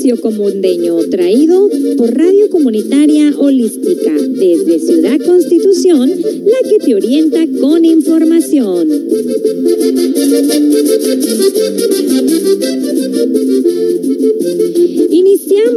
Espacio comundeño traído por Radio Comunitaria Holística desde Ciudad Constitución, la que te orienta con información.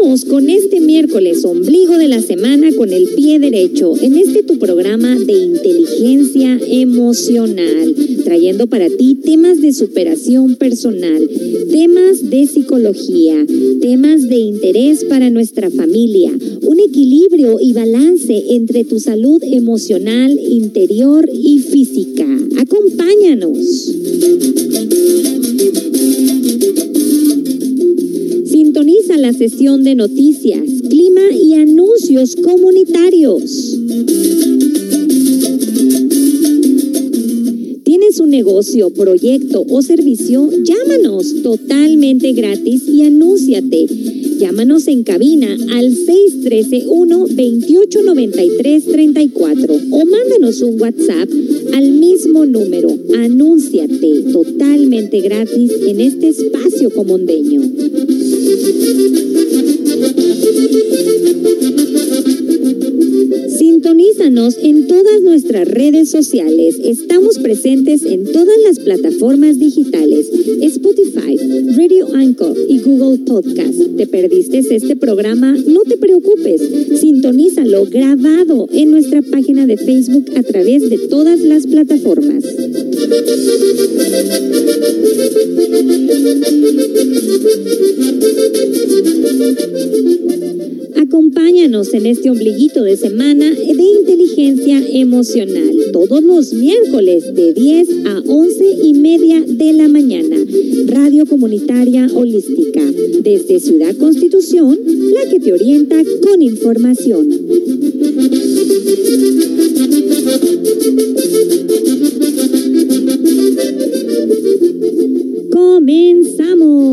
Con este miércoles, ombligo de la semana, con el pie derecho, en este tu programa de inteligencia emocional, trayendo para ti temas de superación personal, temas de psicología, temas de interés para nuestra familia, un equilibrio y balance entre tu salud emocional, interior y física. Acompáñanos. Sintoniza la sesión de noticias, clima y anuncios comunitarios. ¿Tienes un negocio, proyecto o servicio? Llámanos totalmente gratis y anúnciate. Llámanos en cabina al 613-1-2893-34 o mándanos un WhatsApp al mismo número. Anúnciate totalmente gratis en este espacio comundeño. Thank you. Sintonízanos en todas nuestras redes sociales. Estamos presentes en todas las plataformas digitales, Spotify, Radio Anchor y Google Podcast. ¿Te perdiste este programa? No te preocupes. Sintonízalo grabado en nuestra página de Facebook a través de todas las plataformas. Acompáñanos en este ombliguito de semana de inteligencia emocional, todos los miércoles de 10 a 11 y media de la mañana. Radio Comunitaria Holística, desde Ciudad Constitución, la que te orienta con información. Comenzamos.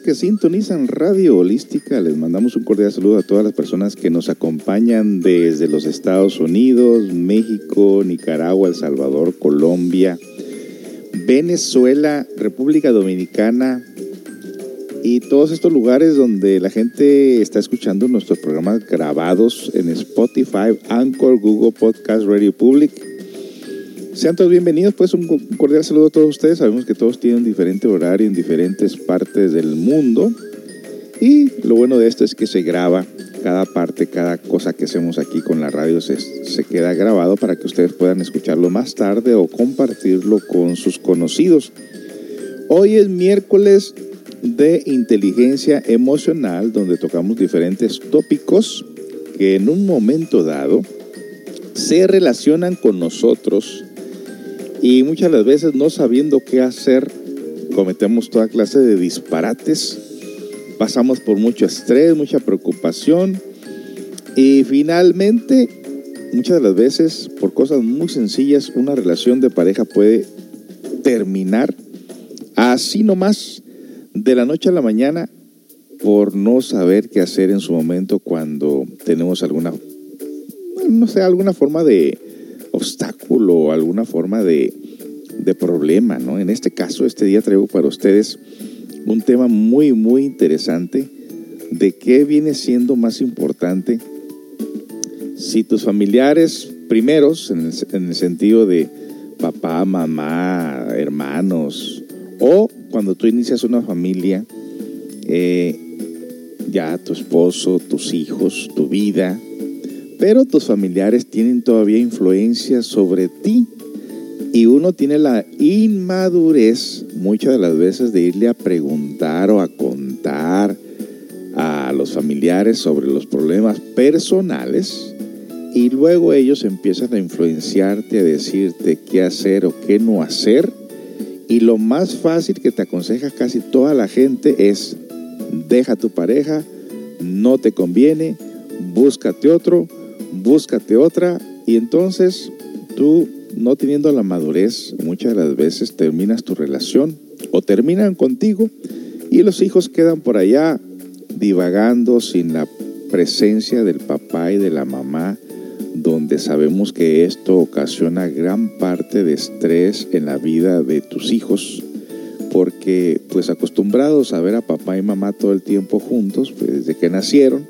Que sintonizan Radio Holística. Les mandamos un cordial saludo a todas las personas que nos acompañan desde los Estados Unidos, México, Nicaragua, El Salvador, Colombia, Venezuela, República Dominicana y todos estos lugares donde la gente está escuchando nuestros programas grabados en Spotify, Anchor, Google Podcast, Radio Public. Sean todos bienvenidos, pues un cordial saludo a todos ustedes. Sabemos que todos tienen diferente horario en diferentes partes del mundo. Y lo bueno de esto es que se graba cada parte, cada cosa que hacemos aquí con la radio se, se queda grabado para que ustedes puedan escucharlo más tarde o compartirlo con sus conocidos. Hoy es miércoles de inteligencia emocional donde tocamos diferentes tópicos que en un momento dado se relacionan con nosotros y muchas de las veces no sabiendo qué hacer, cometemos toda clase de disparates, pasamos por mucho estrés, mucha preocupación y finalmente, muchas de las veces, por cosas muy sencillas, una relación de pareja puede terminar así nomás, de la noche a la mañana, por no saber qué hacer en su momento cuando tenemos alguna, no sé, alguna forma de obstáculo, alguna forma de, de problema, ¿no? En este caso, este día traigo para ustedes un tema muy, muy interesante de qué viene siendo más importante si tus familiares primeros, en el, en el, sentido de papá, mamá, hermanos, o cuando tú inicias una familia, eh, ya tu esposo, tus hijos, tu vida, pero tus familiares tienen todavía influencia sobre ti y uno tiene la inmadurez muchas de las veces de irle a preguntar o a contar a los familiares sobre los problemas personales y luego ellos empiezan a influenciarte, a decirte qué hacer o qué no hacer. Y lo más fácil que te aconseja casi toda la gente es deja a tu pareja, no te conviene, búscate otro, búscate otra y entonces tú no teniendo la madurez muchas de las veces terminas tu relación o terminan contigo y los hijos quedan por allá divagando sin la presencia del papá y de la mamá donde sabemos que esto ocasiona gran parte de estrés en la vida de tus hijos porque pues acostumbrados a ver a papá y mamá todo el tiempo juntos pues desde que nacieron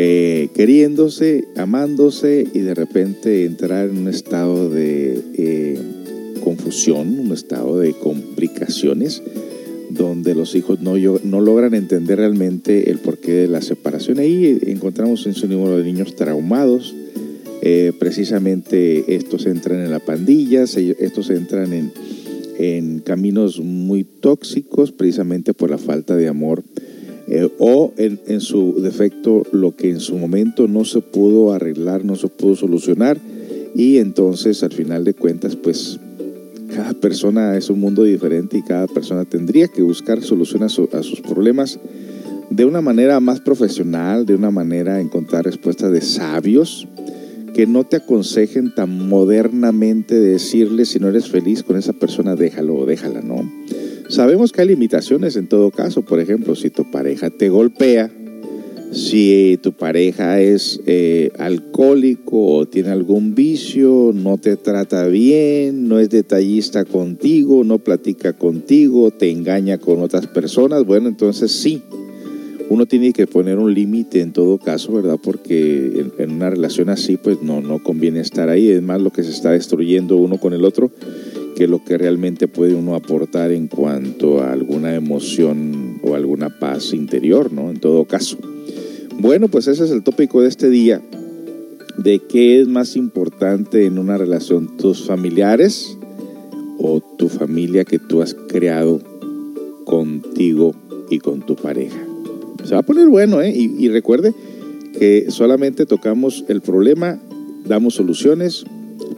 eh, queriéndose, amándose y de repente entrar en un estado de eh, confusión, un estado de complicaciones, donde los hijos no, no logran entender realmente el porqué de la separación. Ahí encontramos un número de niños traumados, eh, precisamente estos entran en la pandilla, estos entran en, en caminos muy tóxicos precisamente por la falta de amor eh, o en, su defecto lo que en su momento no se pudo arreglar, no se pudo solucionar y entonces al final de cuentas pues cada persona es un mundo diferente y cada persona tendría que buscar soluciones a, sus problemas de una manera más profesional, de una manera encontrar respuestas de sabios que no te aconsejen tan modernamente decirle si no eres feliz con esa persona, déjalo o déjala, ¿no? Sabemos que hay limitaciones en todo caso, por ejemplo, si tu pareja te golpea, si tu pareja es eh, alcohólico o tiene algún vicio, no te trata bien, no es detallista contigo, no platica contigo, te engaña con otras personas, bueno, entonces sí, uno tiene que poner un límite en todo caso, ¿verdad? Porque en, una relación así, pues no, no conviene estar ahí. Es más lo que se está destruyendo uno con el otro que lo que realmente puede uno aportar en cuanto a alguna emoción o alguna paz interior, ¿no? En todo caso. Bueno, pues ese es el tópico de este día, de qué es más importante en una relación, tus familiares o tu familia que tú has creado contigo y con tu pareja. Se va a poner bueno, ¿eh? Y, y recuerde que solamente tocamos el problema, damos soluciones,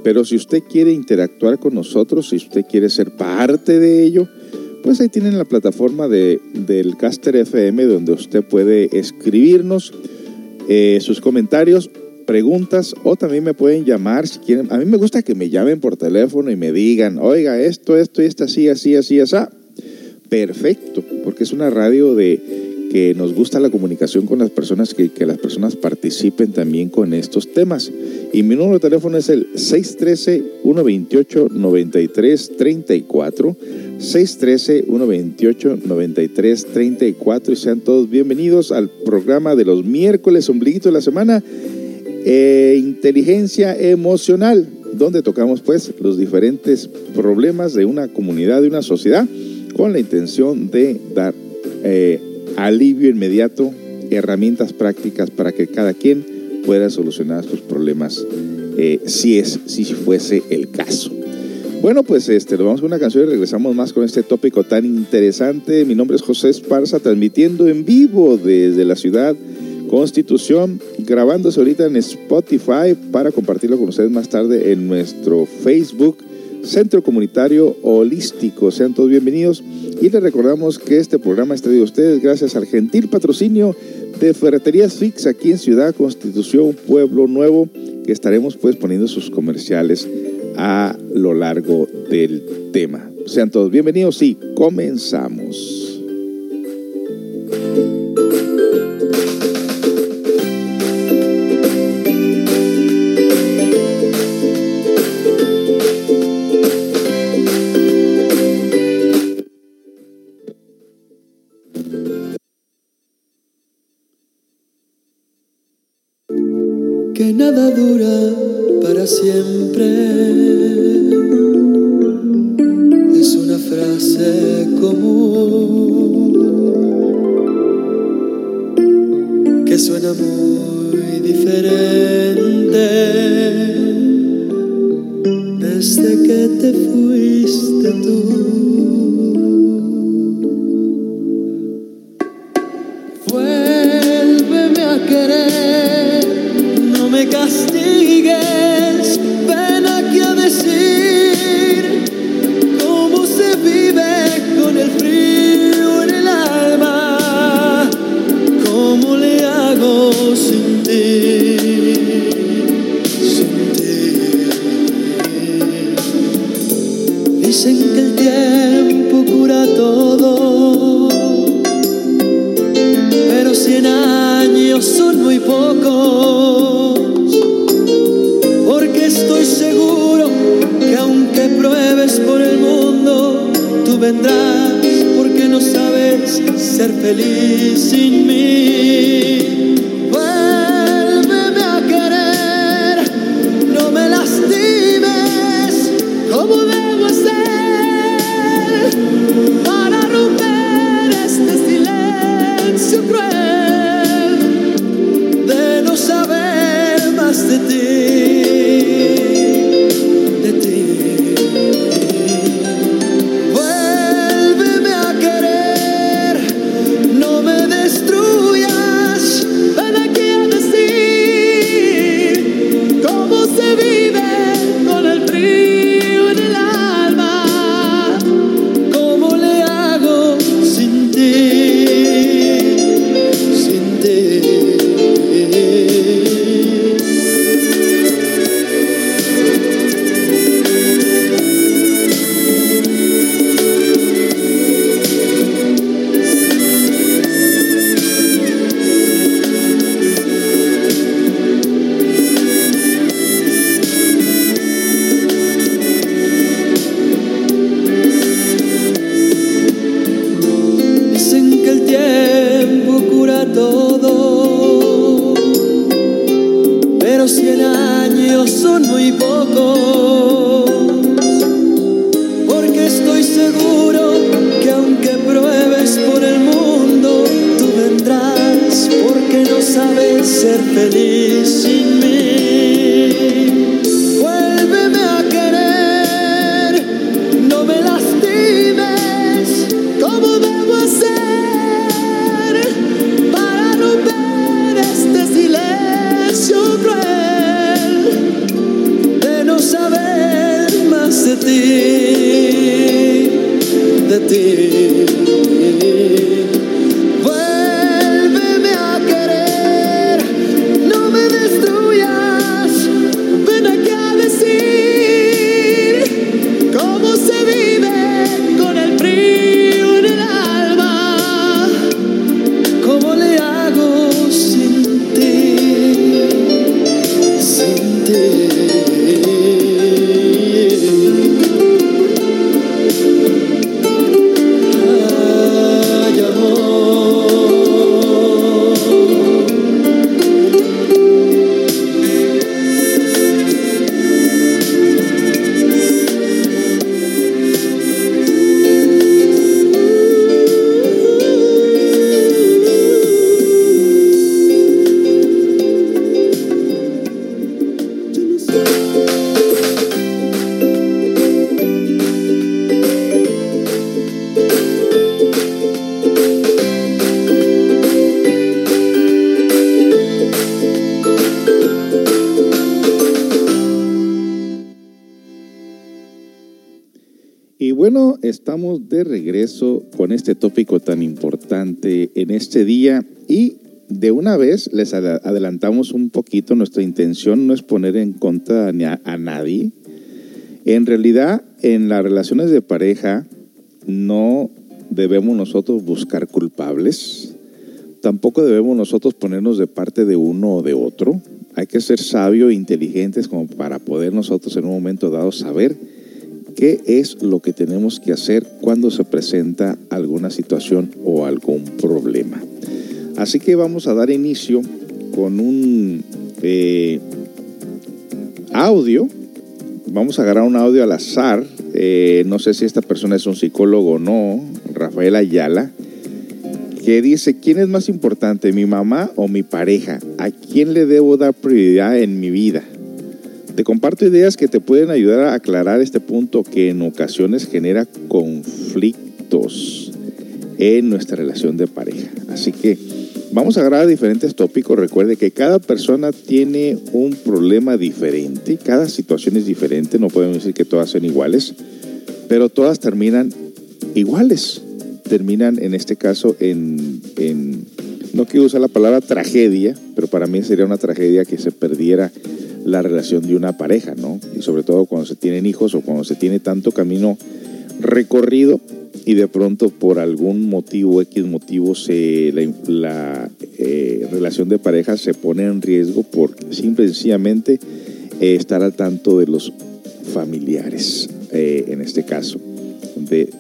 pero si usted quiere interactuar con nosotros, si usted quiere ser parte de ello, pues ahí tienen la plataforma de, del Caster FM donde usted puede escribirnos eh, sus comentarios, preguntas o también me pueden llamar si quieren. A mí me gusta que me llamen por teléfono y me digan, oiga, esto, esto y esto, así, así, así, así. Perfecto, porque es una radio de que nos gusta la comunicación con las personas, que, que las personas participen también con estos temas. Y mi número de teléfono es el 613-128-9334. 613-128-9334. Y sean todos bienvenidos al programa de los miércoles, ombliguito de la semana, eh, Inteligencia Emocional, donde tocamos pues los diferentes problemas de una comunidad, de una sociedad, con la intención de dar eh, alivio inmediato, herramientas prácticas para que cada quien pueda solucionar sus problemas eh, si, es, si fuese el caso. Bueno, pues este, lo vamos con una canción y regresamos más con este tópico tan interesante. Mi nombre es José Esparza, transmitiendo en vivo desde la ciudad Constitución, grabándose ahorita en Spotify para compartirlo con ustedes más tarde en nuestro Facebook Centro Comunitario Holístico. Sean todos bienvenidos y les recordamos que este programa está de ustedes gracias al gentil patrocinio de Ferreterías Fix aquí en Ciudad Constitución, Pueblo Nuevo, que estaremos pues poniendo sus comerciales a lo largo del tema. Sean todos bienvenidos y comenzamos. Nada dura para siempre. Es una frase común que suena muy diferente desde que te fuiste tú. Este día y de una vez les ad- adelantamos un poquito, nuestra intención no es poner en contra a, a nadie. En realidad, en las relaciones de pareja no debemos nosotros buscar culpables, tampoco debemos nosotros ponernos de parte de uno o de otro. Hay que ser sabios e inteligentes como para poder nosotros en un momento dado saber qué es lo que tenemos que hacer cuando se presenta alguna situación o algún problema. Así que vamos a dar inicio con un eh, audio. Vamos a agarrar un audio al azar. Eh, no sé si esta persona es un psicólogo o no, Rafael Ayala, que dice, ¿quién es más importante, mi mamá o mi pareja? ¿A quién le debo dar prioridad en mi vida? Te comparto ideas que te pueden ayudar a aclarar este punto que en ocasiones genera conflictos en nuestra relación de pareja. Así que vamos a agarrar diferentes tópicos. Recuerde que cada persona tiene un problema diferente, cada situación es diferente, no podemos decir que todas son iguales, pero todas terminan iguales. Terminan en este caso en no quiero usar la palabra tragedia, pero para mí sería una tragedia que se perdiera la relación de una pareja, ¿no? Y sobre todo cuando se tienen hijos o cuando se tiene tanto camino recorrido y de pronto por algún motivo, X motivo, se, la, eh, relación de pareja se pone en riesgo por simple y sencillamente eh, estar al tanto de los familiares, eh, en este caso, de,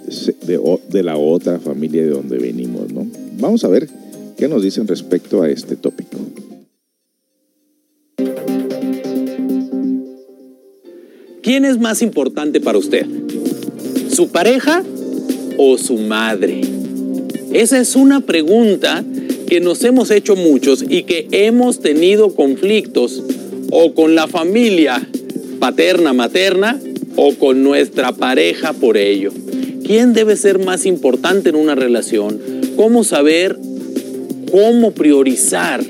de, de la otra familia de donde venimos, ¿no? Vamos a ver qué nos dicen respecto a este tópico. ¿Quién es más importante para usted? ¿Su pareja o su madre? Esa es una pregunta que nos hemos hecho muchos y que hemos tenido conflictos o con la familia paterna, materna o con nuestra pareja por ello. ¿Quién debe ser más importante en una relación? ¿Cómo saber cómo priorizar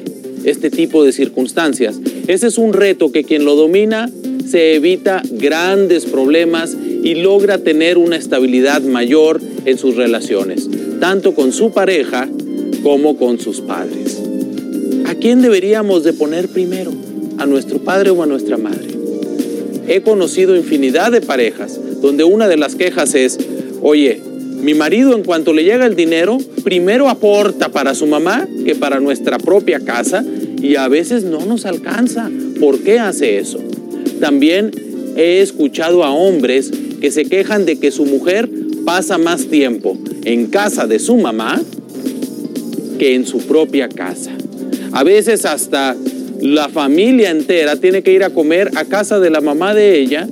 este tipo de circunstancias? Ese es un reto que quien lo domina se evita grandes problemas y logra tener una estabilidad mayor en sus relaciones, tanto con su pareja como con sus padres. ¿A quién deberíamos de poner primero? ¿A nuestro padre o a nuestra madre? He conocido infinidad de parejas donde una de las quejas es, oye, mi marido en cuanto le llega el dinero, primero aporta para su mamá que para nuestra propia casa y a veces no nos alcanza. ¿Por qué hace eso? También he escuchado a hombres que se quejan de que su mujer pasa más tiempo en casa de su mamá que en su propia casa. A veces hasta la familia entera tiene que ir a comer a casa de la mamá de ella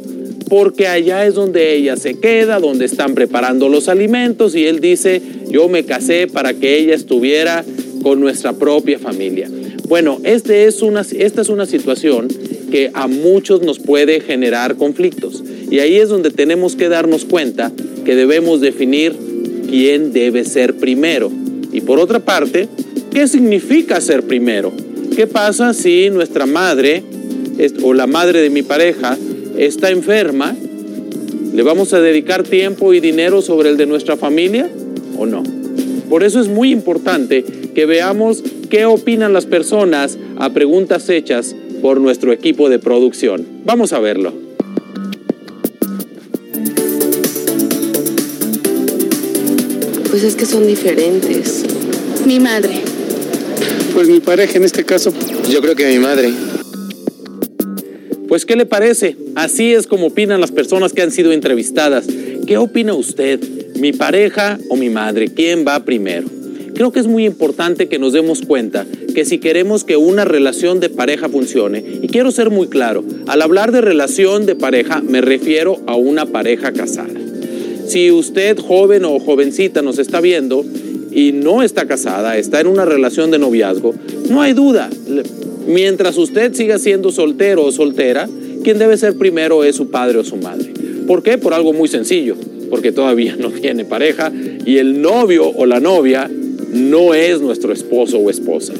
porque allá es donde ella se queda, donde están preparando los alimentos y él dice, yo me casé para que ella estuviera con nuestra propia familia. Bueno, este es una, esta es una situación que a muchos nos puede generar conflictos y ahí es donde tenemos que darnos cuenta que debemos definir quién debe ser primero. Y por otra parte, ¿qué significa ser primero? ¿Qué pasa si nuestra madre o la madre de mi pareja está enferma? ¿Le vamos a dedicar tiempo y dinero sobre el de nuestra familia o no? Por eso es muy importante que veamos qué opinan las personas a preguntas hechas por nuestro equipo de producción. Vamos a verlo. Pues es que son diferentes. Mi madre. Pues mi pareja en este caso. Yo creo que mi madre. Pues, ¿qué le parece? Así es como opinan las personas que han sido entrevistadas. ¿Qué opina usted? ¿Mi pareja o mi madre? ¿Quién va primero? Creo que es muy importante que nos demos cuenta que si queremos que una relación de pareja funcione, y quiero ser muy claro, al hablar de relación de pareja me refiero a una pareja casada. Si usted joven o jovencita nos está viendo y no está casada, está en una relación de noviazgo, no hay duda, mientras usted siga siendo soltero o soltera, quien debe ser primero es su padre o su madre. ¿Por qué? Por algo muy sencillo, porque todavía no tiene pareja y el novio o la novia no es nuestro esposo o esposa.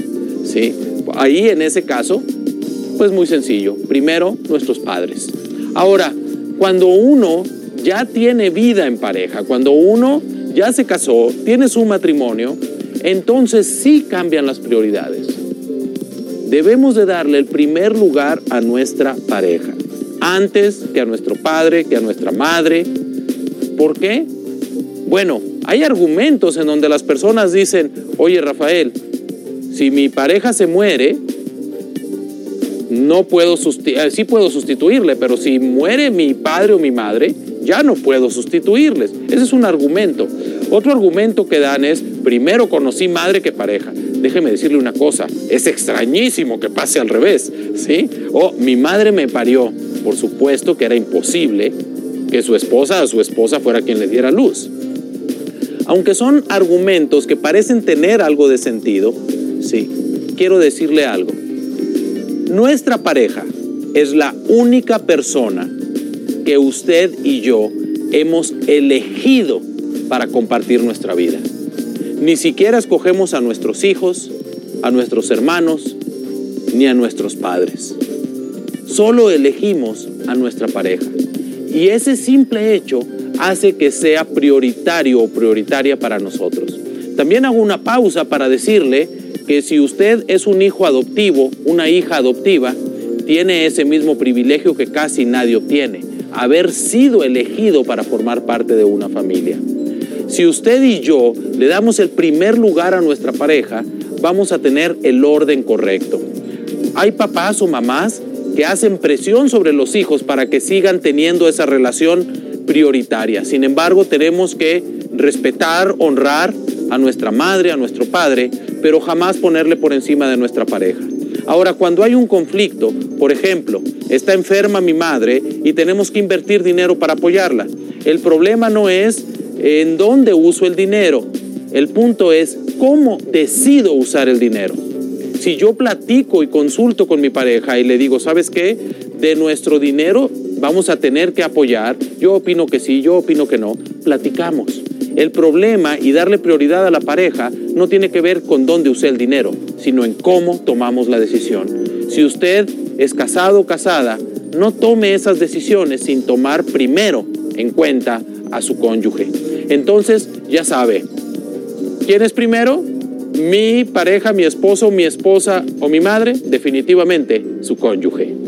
¿sí? Ahí en ese caso, pues muy sencillo. Primero, nuestros padres. Ahora, cuando uno ya tiene vida en pareja, cuando uno ya se casó, tiene su matrimonio, entonces sí cambian las prioridades. Debemos de darle el primer lugar a nuestra pareja, antes que a nuestro padre, que a nuestra madre. ¿Por qué? Bueno, hay argumentos en donde las personas dicen, oye Rafael, si mi pareja se muere, no puedo sustituirle, sí puedo sustituirle, pero si muere mi padre o mi madre, ya no puedo sustituirles. Ese es un argumento. Otro argumento que dan es, primero conocí madre que pareja. Déjeme decirle una cosa, es extrañísimo que pase al revés, ¿sí? O mi madre me parió. Por supuesto que era imposible que su esposa o su esposa fuera quien le diera luz. Aunque son argumentos que parecen tener algo de sentido, sí, quiero decirle algo. Nuestra pareja es la única persona que usted y yo hemos elegido para compartir nuestra vida. Ni siquiera escogemos a nuestros hijos, a nuestros hermanos, ni a nuestros padres. Solo elegimos a nuestra pareja. Y ese simple hecho hace que sea prioritario o prioritaria para nosotros. También hago una pausa para decirle que si usted es un hijo adoptivo, una hija adoptiva, tiene ese mismo privilegio que casi nadie obtiene, haber sido elegido para formar parte de una familia. Si usted y yo le damos el primer lugar a nuestra pareja, vamos a tener el orden correcto. Hay papás o mamás que hacen presión sobre los hijos para que sigan teniendo esa relación prioritaria. Sin embargo, tenemos que respetar, honrar a nuestra madre, a nuestro padre, pero jamás ponerle por encima de nuestra pareja. Ahora, cuando hay un conflicto, por ejemplo, está enferma mi madre y tenemos que invertir dinero para apoyarla, el problema no es en dónde uso el dinero, el punto es cómo decido usar el dinero. Si yo platico y consulto con mi pareja y le digo, ¿sabes qué? De nuestro dinero vamos a tener que apoyar, yo opino que sí, yo opino que no, platicamos. El problema y darle prioridad a la pareja no tiene que ver con dónde usé el dinero, sino en cómo tomamos la decisión. Si usted es casado o casada, no tome esas decisiones sin tomar primero en cuenta a su cónyuge. Entonces, ya sabe, ¿quién es primero? Mi pareja, mi esposo, mi esposa o mi madre, definitivamente su cónyuge.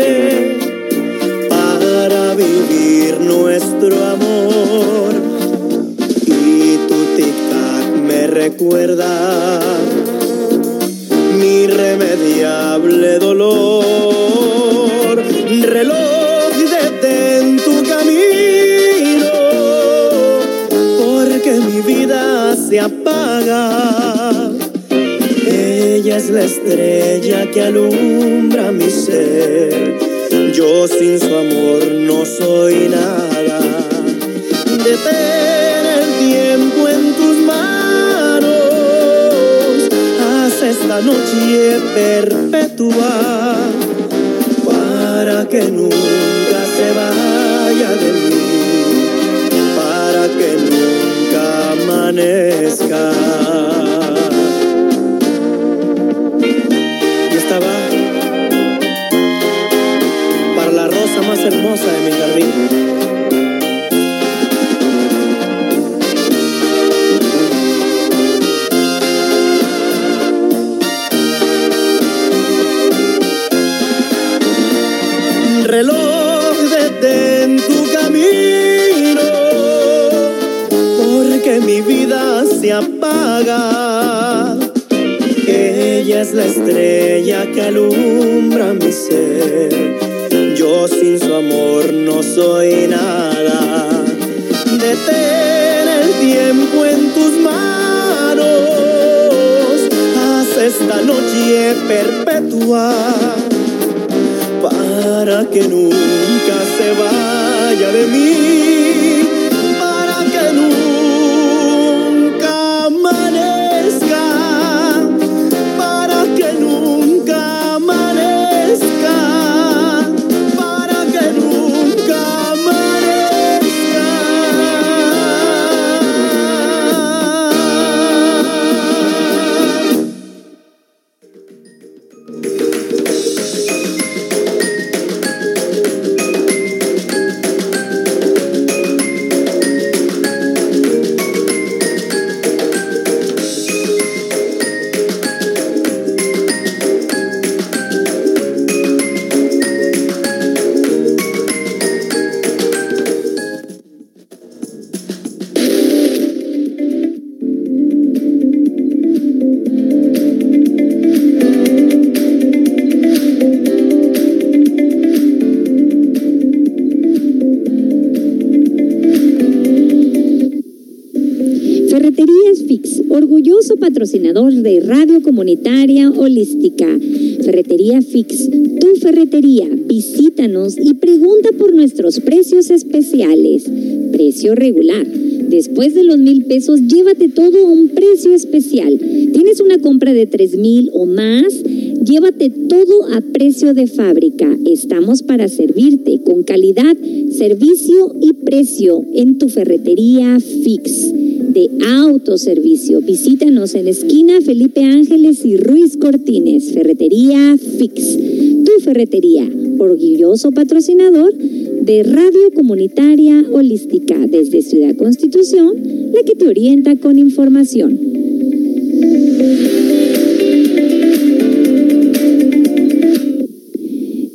la estrella que alumbra mi ser. Yo sin su amor no soy nada. Detén el tiempo en tus manos. Haz esta noche perpetua para que nunca se vaya de mí. Para que nunca amanezca. Que nunca patrocinador de Radio Comunitaria Holística. Ferretería Fix, tu ferretería. Visítanos y pregunta por nuestros precios especiales. Precio regular. Después de los mil pesos, llévate todo a un precio especial. ¿Tienes una compra de tres mil o más? Llévate todo a precio de fábrica. Estamos para servirte con calidad, servicio y precio en tu ferretería Fix de autoservicio. Visítanos en esquina Felipe Ángeles y Ruiz Cortines, Ferretería Fix. Tu ferretería, orgulloso patrocinador de Radio Comunitaria Holística desde Ciudad Constitución, la que te orienta con información.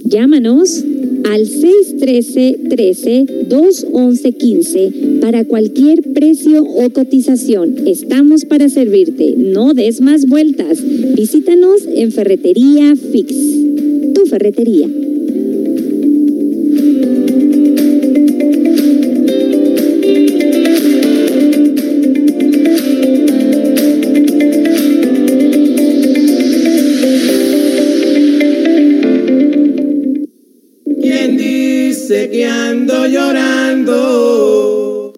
Llámanos al 613-13-211-15 para cualquier precio o cotización. Estamos para servirte. No des más vueltas. Visítanos en Ferretería Fix. Tu ferretería. Que ando llorando?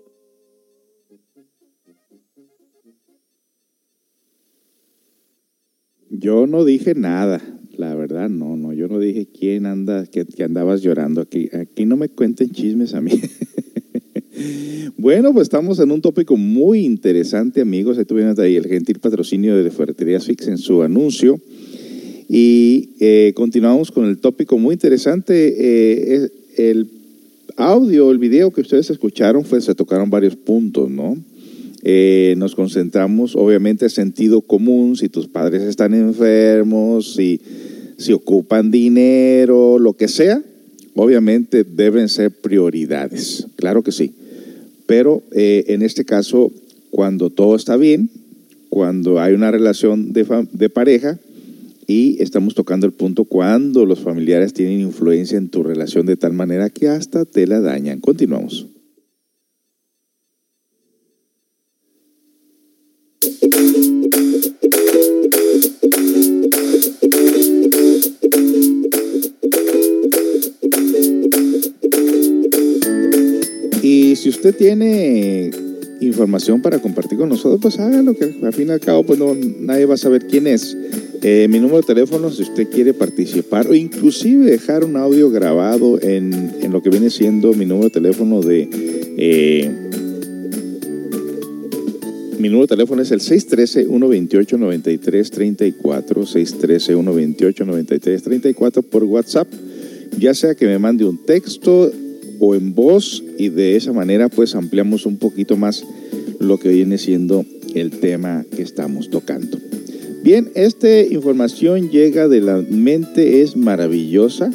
Yo no dije nada, la verdad, no, no, yo no dije quién anda, que, andabas llorando aquí. Aquí no me cuenten chismes a mí. bueno, pues estamos en un tópico muy interesante, amigos. Ahí tuvimos ahí el gentil patrocinio de Ferreterías Fix en su anuncio. Y eh, continuamos con el tópico muy interesante. Eh, el audio, el video que ustedes escucharon, pues se tocaron varios puntos, ¿no? Eh, nos concentramos, obviamente, en sentido común, si tus padres están enfermos, si, si ocupan dinero, lo que sea, obviamente deben ser prioridades, claro que sí. Pero eh, en este caso, cuando todo está bien, cuando hay una relación de, de pareja y estamos tocando el punto cuando los familiares tienen influencia en tu relación de tal manera que hasta te la dañan. Continuamos. Y si usted tiene información para compartir con nosotros, pues hágalo, que al fin y al cabo pues no, nadie va a saber quién es. Eh, mi número de teléfono, si usted quiere participar o inclusive dejar un audio grabado en, en lo que viene siendo mi número de teléfono de... eh, mi número de teléfono es el 613-128-9334, 613-128-9334 por WhatsApp, ya sea que me mande un texto o en voz y de esa manera pues ampliamos un poquito más lo que viene siendo el tema que estamos tocando. Bien, esta información llega de la mente es maravillosa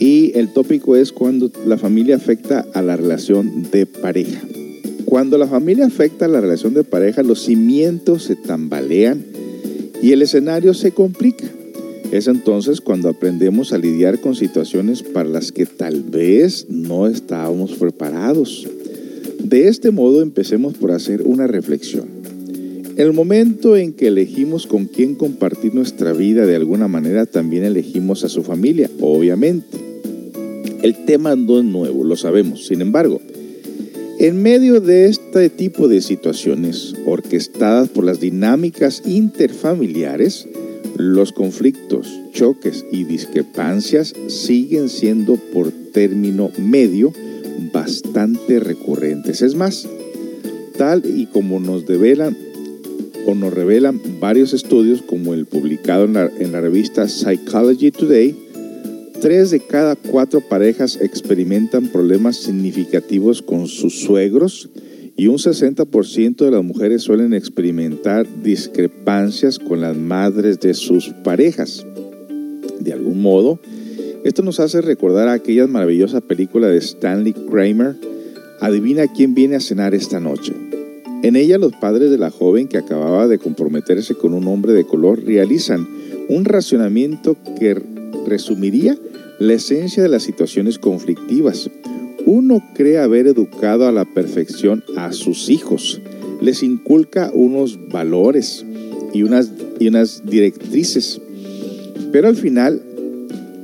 y el tópico es cuando la familia afecta a la relación de pareja. Cuando la familia afecta a la relación de pareja, los cimientos se tambalean y el escenario se complica. Es entonces cuando aprendemos a lidiar con situaciones para las que tal vez no estábamos preparados. De este modo empecemos por hacer una reflexión. El momento en que elegimos con quién compartir nuestra vida de alguna manera también elegimos a su familia, obviamente. El tema no es nuevo, lo sabemos. Sin embargo, en medio de este tipo de situaciones orquestadas por las dinámicas interfamiliares, los conflictos, choques y discrepancias siguen siendo por término medio bastante recurrentes. Es más, tal y como nos develan o nos revelan varios estudios como el publicado en la, revista Psychology Today, Tres de cada cuatro parejas experimentan problemas significativos con sus suegros y un 60% de las mujeres suelen experimentar discrepancias con las madres de sus parejas. De algún modo, esto nos hace recordar a aquella maravillosa película de Stanley Kramer, Adivina quién viene a cenar esta noche. En ella los padres de la joven que acababa de comprometerse con un hombre de color realizan un racionamiento que resumiría la esencia de las situaciones conflictivas. Uno cree haber educado a la perfección a sus hijos, les inculca unos valores y unas, y unas directrices, pero al final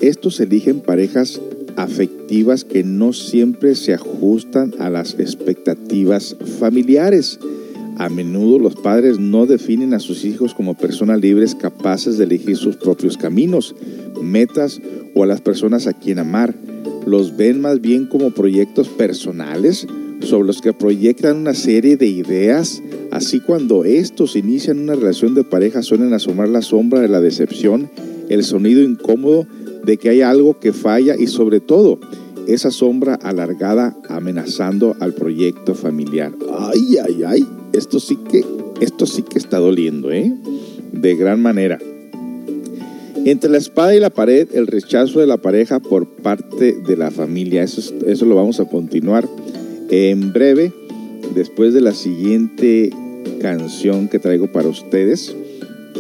estos eligen parejas afectivas que no siempre se ajustan a las expectativas familiares. A menudo los padres no definen a sus hijos como personas libres capaces de elegir sus propios caminos, metas o a las personas a quien amar. Los ven más bien como proyectos personales sobre los que proyectan una serie de ideas. Así cuando estos inician una relación de pareja suelen asomar la sombra de la decepción, el sonido incómodo de que hay algo que falla y sobre todo esa sombra alargada amenazando al proyecto familiar. Ay, ay, ay, esto sí que, esto sí que está doliendo, ¿eh? De gran manera. Entre la espada y la pared, el rechazo de la pareja por parte de la familia. Eso, es- eso lo vamos a continuar en breve, después de la siguiente canción que traigo para ustedes.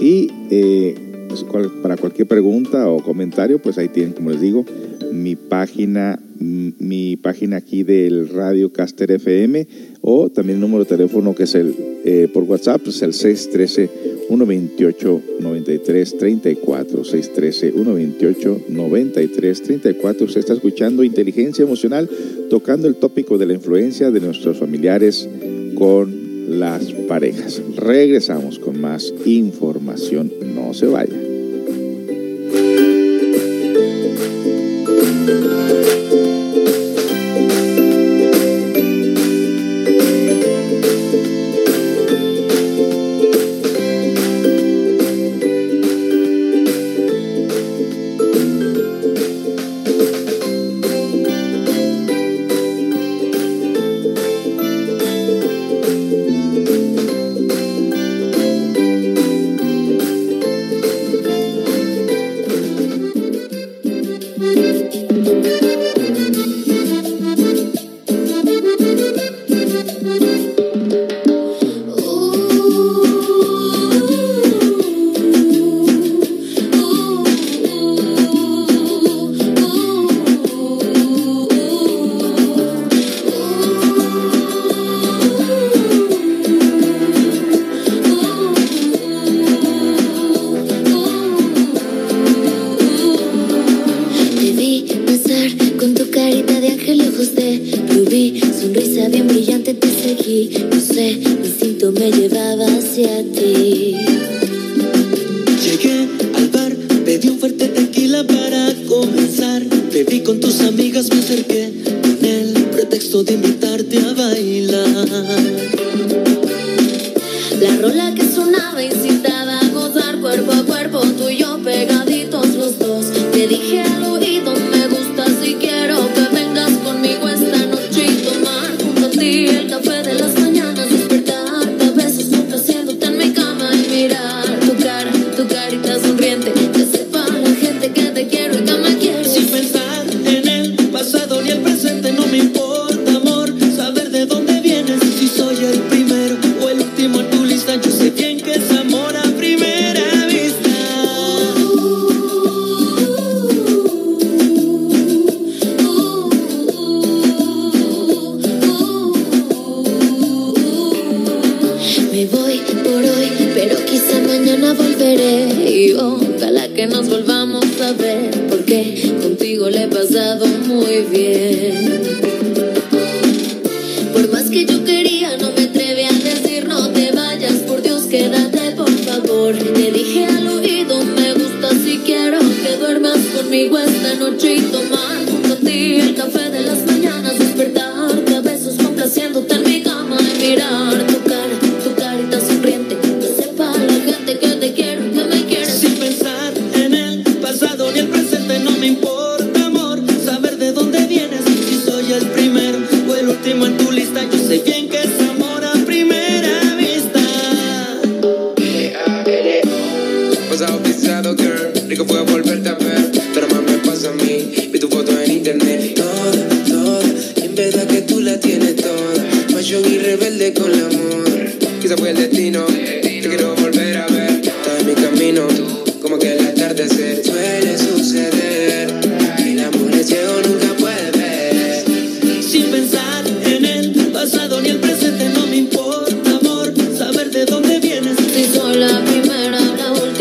Y eh, pues, para cualquier pregunta o comentario, pues ahí tienen, como les digo, mi página, mi página aquí del Radio Caster FM o también el número de teléfono que es el eh, por WhatsApp, es el 613 128 93 34 613 128 93 34 Usted está escuchando Inteligencia Emocional tocando el tópico de la influencia de nuestros familiares con las parejas. Regresamos con más información. No se vaya.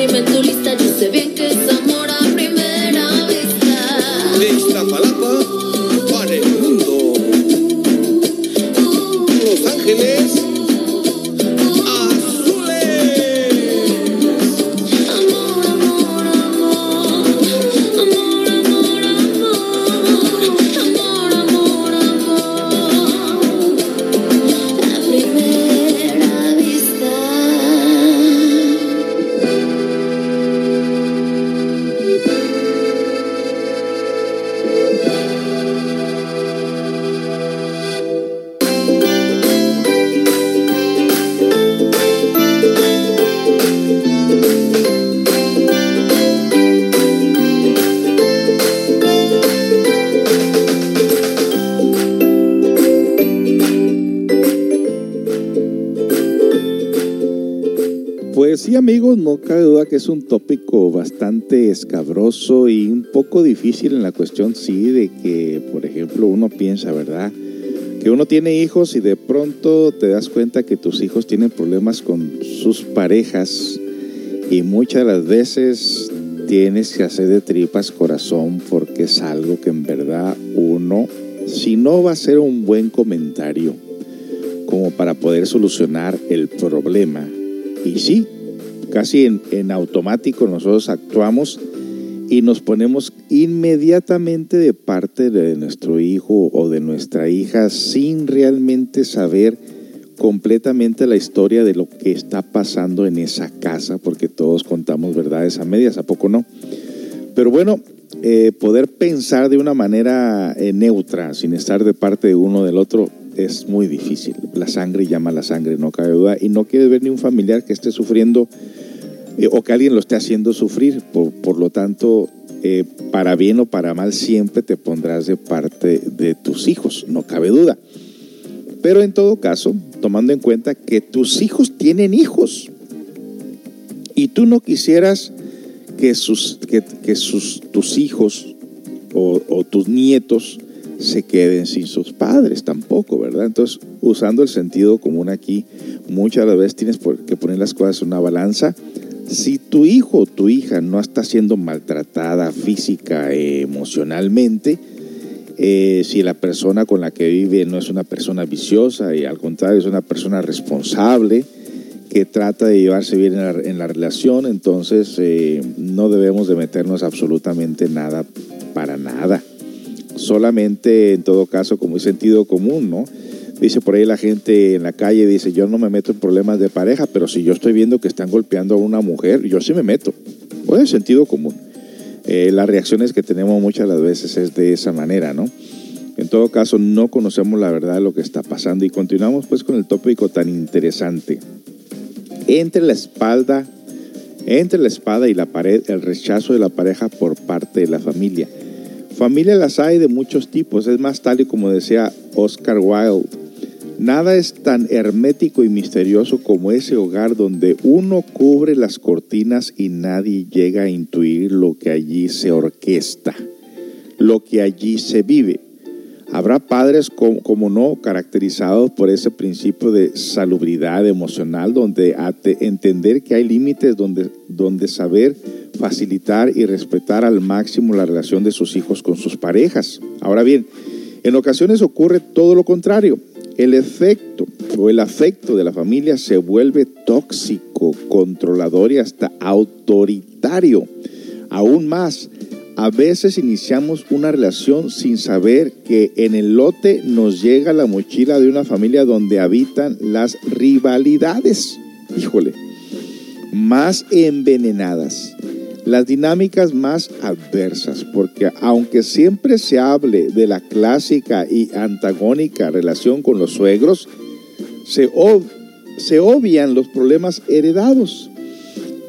experimentulista, yo sé bien es un tópico bastante escabroso y un poco difícil en la cuestión, sí, de que, por ejemplo, uno piensa, ¿verdad? Que uno tiene hijos y de pronto te das cuenta que tus hijos tienen problemas con sus parejas y muchas de las veces tienes que hacer de tripas corazón porque es algo que en verdad uno, si no va a ser un buen comentario como para poder solucionar el problema, y sí, casi en, en automático nosotros actuamos y nos ponemos inmediatamente de parte de nuestro hijo o de nuestra hija sin realmente saber completamente la historia de lo que está pasando en esa casa, porque todos contamos verdades a medias, ¿a poco no? Pero bueno, eh, poder pensar de una manera eh, neutra, sin estar de parte de uno o del otro, es muy difícil. La sangre llama a la sangre, no cabe duda. Y no quieres ver ni un familiar que esté sufriendo eh, o que alguien lo esté haciendo sufrir. Por, por lo tanto, eh, para bien o para mal, siempre te pondrás de parte de tus hijos, no cabe duda. Pero en todo caso, tomando en cuenta que tus hijos tienen hijos y tú no quisieras que, sus, que, que sus, tus hijos o, o tus nietos se queden sin sus padres tampoco, ¿verdad? Entonces, usando el sentido común aquí, muchas veces tienes que poner las cosas en una balanza. Si tu hijo o tu hija no está siendo maltratada física, eh, emocionalmente, si la persona con la que vive no es una persona viciosa y al contrario es una persona responsable que trata de llevarse bien en la, relación, entonces eh, no debemos de meternos absolutamente nada para nada. Solamente en todo caso como es sentido común, ¿no? Dice por ahí la gente en la calle, dice, yo no me meto en problemas de pareja, pero si yo estoy viendo que están golpeando a una mujer, yo sí me meto. Pues es sentido común. Eh, las reacciones que tenemos muchas las veces es de esa manera, ¿no? En todo caso, no conocemos la verdad de lo que está pasando y continuamos pues con el tópico tan interesante. Entre la espalda, entre la espada y la pared, el rechazo de la pareja por parte de la familia. Familia las hay de muchos tipos, es más tal y como decía Oscar Wilde, Nada es tan hermético y misterioso como ese hogar donde uno cubre las cortinas y nadie llega a intuir lo que allí se orquesta, lo que allí se vive. Habrá padres, como, no, caracterizados por ese principio de salubridad emocional, donde entender que hay límites, donde, donde saber facilitar y respetar al máximo la relación de sus hijos con sus parejas. Ahora bien, en ocasiones ocurre todo lo contrario el efecto o el afecto de la familia se vuelve tóxico, controlador y hasta autoritario. Aún más, a veces iniciamos una relación sin saber que en el lote nos llega la mochila de una familia donde habitan las rivalidades. Híjole, más envenenadas las dinámicas más adversas, porque aunque siempre se hable de la clásica y antagónica relación con los suegros, se, se obvian los problemas heredados,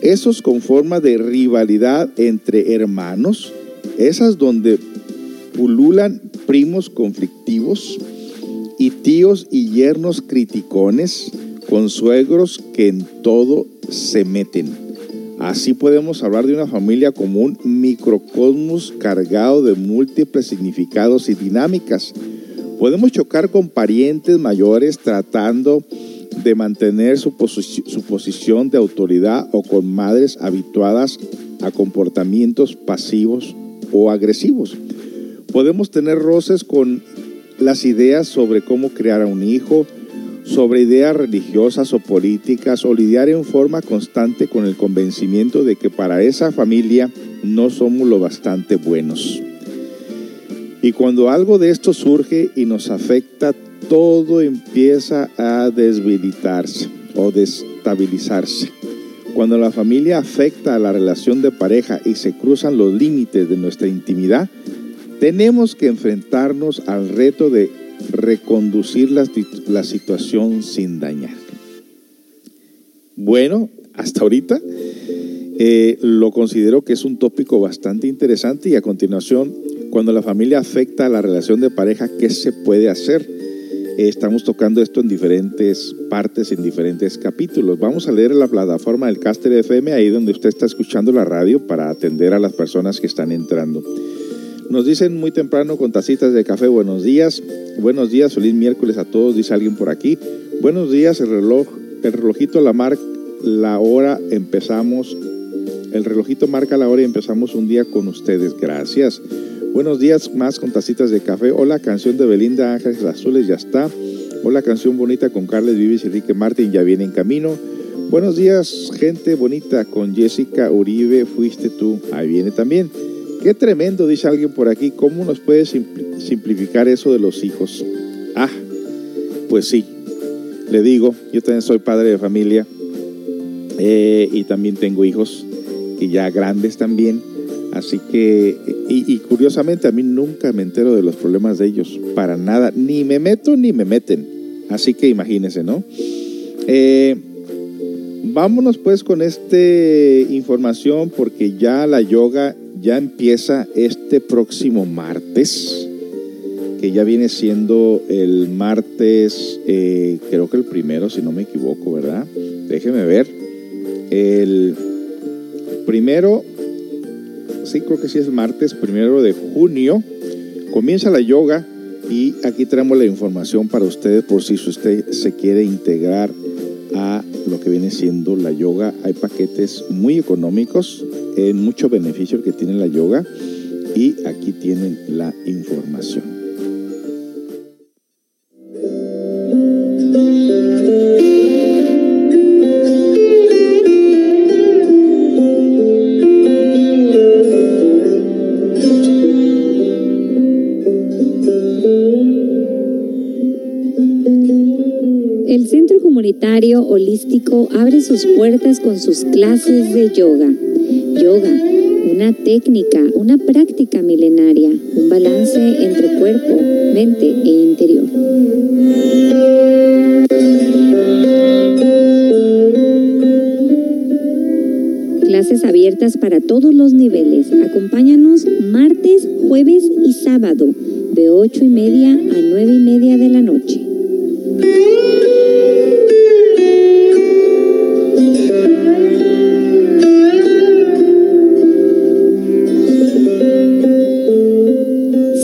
esos con forma de rivalidad entre hermanos, esas donde pululan primos conflictivos y tíos y yernos criticones con suegros que en todo se meten Así podemos hablar de una familia como un microcosmos cargado de múltiples significados y dinámicas. Podemos chocar con parientes mayores tratando de mantener su, posición de autoridad o con madres habituadas a comportamientos pasivos o agresivos. Podemos tener roces con las ideas sobre cómo crear a un hijo, sobre ideas religiosas o políticas o lidiar en forma constante con el convencimiento de que para esa familia no somos lo bastante buenos. Y cuando algo de esto surge y nos afecta, todo empieza a desbilitarse o destabilizarse. Cuando la familia afecta a la relación de pareja y se cruzan los límites de nuestra intimidad, tenemos que enfrentarnos al reto de reconducir la, situación sin dañar. Bueno, hasta ahorita eh, lo considero que es un tópico bastante interesante y a continuación, cuando la familia afecta a la relación de pareja, ¿qué se puede hacer? Estamos tocando esto en diferentes partes, en diferentes capítulos. Vamos a leer la plataforma del Caster FM, ahí donde usted está escuchando la radio, para atender a las personas que están entrando. Nos dicen muy temprano con tacitas de café, buenos días. Buenos días, feliz miércoles a todos, dice alguien por aquí. Buenos días, el reloj, el relojito la marca, la hora empezamos. El relojito marca la hora y empezamos un día con ustedes. Gracias. Buenos días, más con tacitas de café. Hola, canción de Belinda Ángeles Azules, ya está. Hola, canción bonita con Carles Vives y Enrique Martín, ya viene en camino. Buenos días, gente bonita, con Jessica Uribe, fuiste tú, ahí viene también. Qué tremendo, dice alguien por aquí. ¿Cómo nos puede simplificar eso de los hijos? Ah, pues sí. Le digo, yo también soy padre de familia eh, y también tengo hijos y ya grandes también. Así que, y, curiosamente a mí nunca me entero de los problemas de ellos, para nada. Ni me meto ni me meten. Así que imagínense, ¿no? Eh, vámonos pues con esta información porque ya la yoga ya empieza este próximo martes, que ya viene siendo el martes, eh, creo que el primero, si no me equivoco, ¿verdad? Déjeme ver. El primero, sí, creo que sí es martes, primero de junio, comienza la yoga y aquí traemos la información para ustedes por si usted se quiere integrar a lo que viene siendo la yoga. Hay paquetes muy económicos, en mucho beneficio que tiene la yoga y aquí tienen la información. Seminario Holístico abre sus puertas con sus clases de yoga. Yoga, una técnica, una práctica milenaria, un balance entre cuerpo, mente e interior. Clases abiertas para todos los niveles. Acompáñanos martes, jueves y sábado de 8 y media a 9 y media de la noche.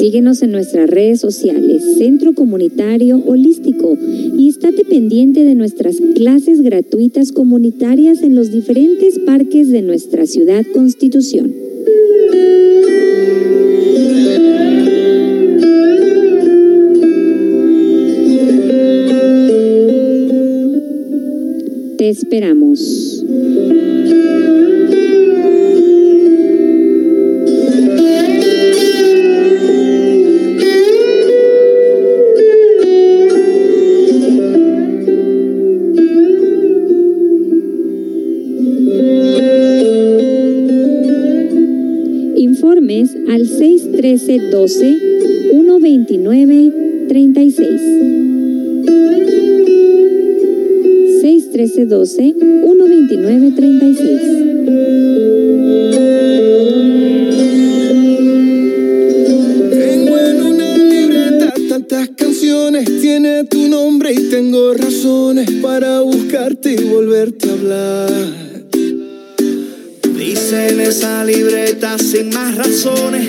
Síguenos en nuestras redes sociales, Centro Comunitario Holístico, y estate pendiente de nuestras clases gratuitas comunitarias en los diferentes parques de nuestra ciudad Constitución. Te esperamos. 1312 129 36. 61312 129 36. tiene tu nombre y tengo razones para buscarte y volverte a hablar. Dice en esa libreta sin más razones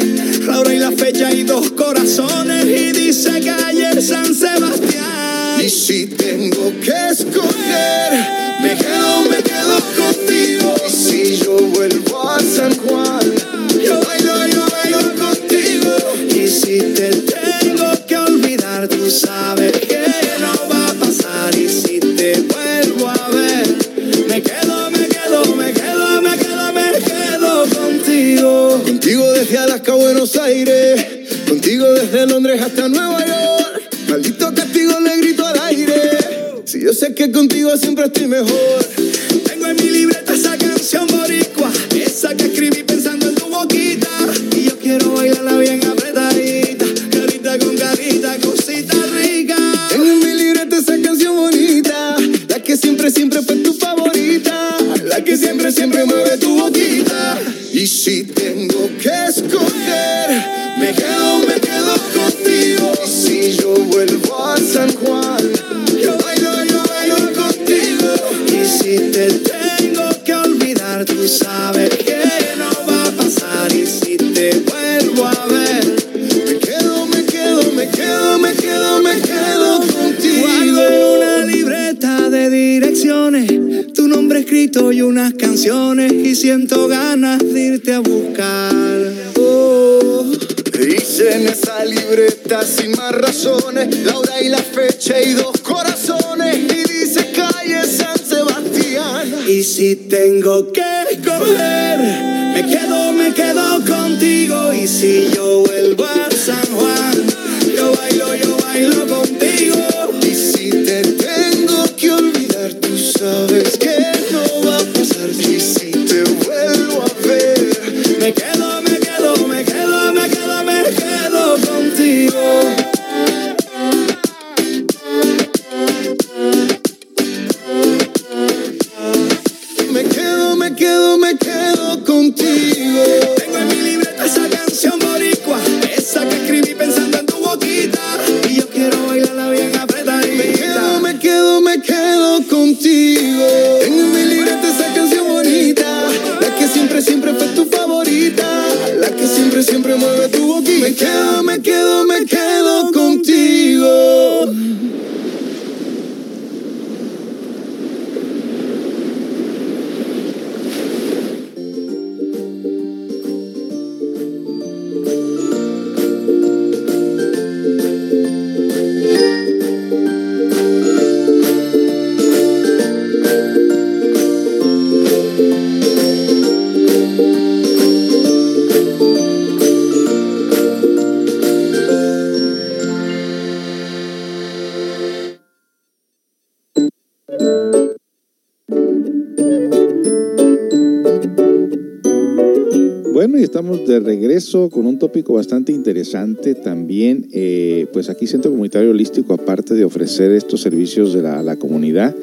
de regreso con un tópico bastante interesante también. Eh, pues aquí Centro Comunitario Holístico, aparte de ofrecer estos servicios de la, comunidad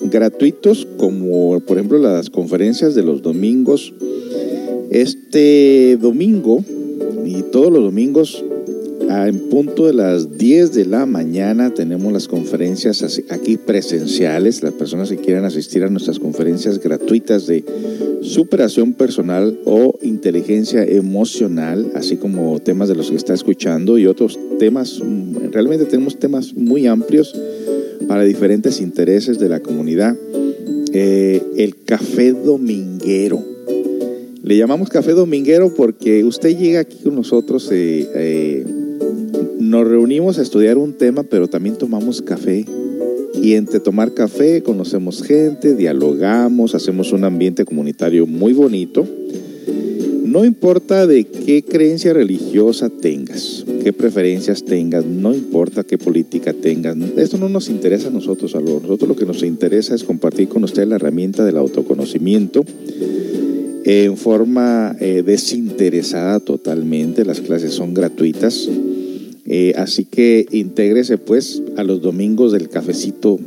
gratuitos, como por ejemplo las conferencias de los domingos. Este domingo y todos los domingos en punto de las 10 de la mañana tenemos las conferencias aquí presenciales. Las personas que quieran asistir a nuestras conferencias gratuitas de superación personal o inteligencia emocional, así como temas de los que está escuchando y otros temas. Realmente tenemos temas muy amplios para diferentes intereses de la comunidad. Eh, el café dominguero. Le llamamos café dominguero porque usted llega aquí con nosotros eh, eh, nos reunimos a estudiar un tema, pero también tomamos café. Y entre tomar café conocemos gente, dialogamos, hacemos un ambiente comunitario muy bonito. No importa de qué creencia religiosa tengas, qué preferencias tengas, no importa qué política tengas, esto no nos interesa a nosotros, a nosotros lo que nos interesa es compartir con usted la herramienta del autoconocimiento en forma eh, desinteresada totalmente, las clases son gratuitas eh, así que intégrese pues a los domingos del cafecito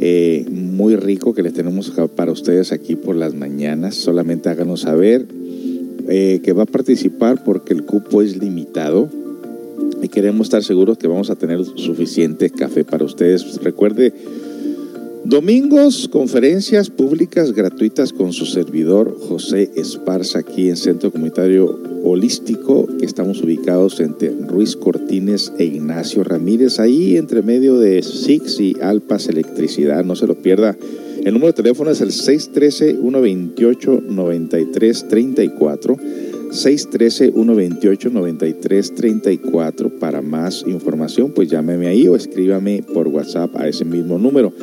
eh, muy rico que les tenemos para ustedes aquí por las mañanas. Solamente háganos saber eh, que va a participar porque el cupo es limitado y queremos estar seguros que vamos a tener suficiente café para ustedes. Recuerde Domingos, conferencias públicas gratuitas con su servidor José Esparza aquí en Centro Comunitario Holístico, estamos ubicados entre Ruiz Cortines e Ignacio Ramírez, ahí entre medio de Six y Alpas Electricidad, no se lo pierda. El número de teléfono es el 613-128-9334. 613-128-9334. Para más información, pues llámeme ahí o escríbame por WhatsApp a ese mismo número.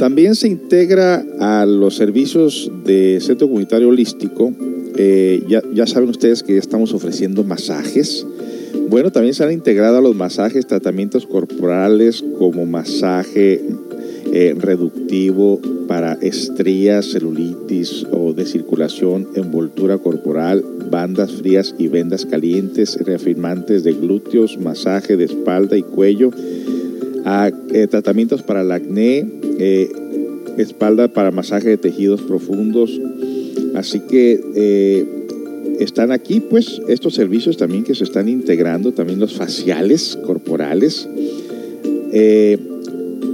También se integra a los servicios de Centro Comunitario Holístico. Eh, ya, saben ustedes que ya estamos ofreciendo masajes. Bueno, también se han integrado a los masajes tratamientos corporales como masaje eh, reductivo para estrías, celulitis o de circulación, envoltura corporal, bandas frías y vendas calientes, reafirmantes de glúteos, masaje de espalda y cuello, a, eh, tratamientos para el acné, eh, espalda para masaje de tejidos profundos. Así que eh, están aquí, pues, estos servicios también que se están integrando, también los faciales corporales.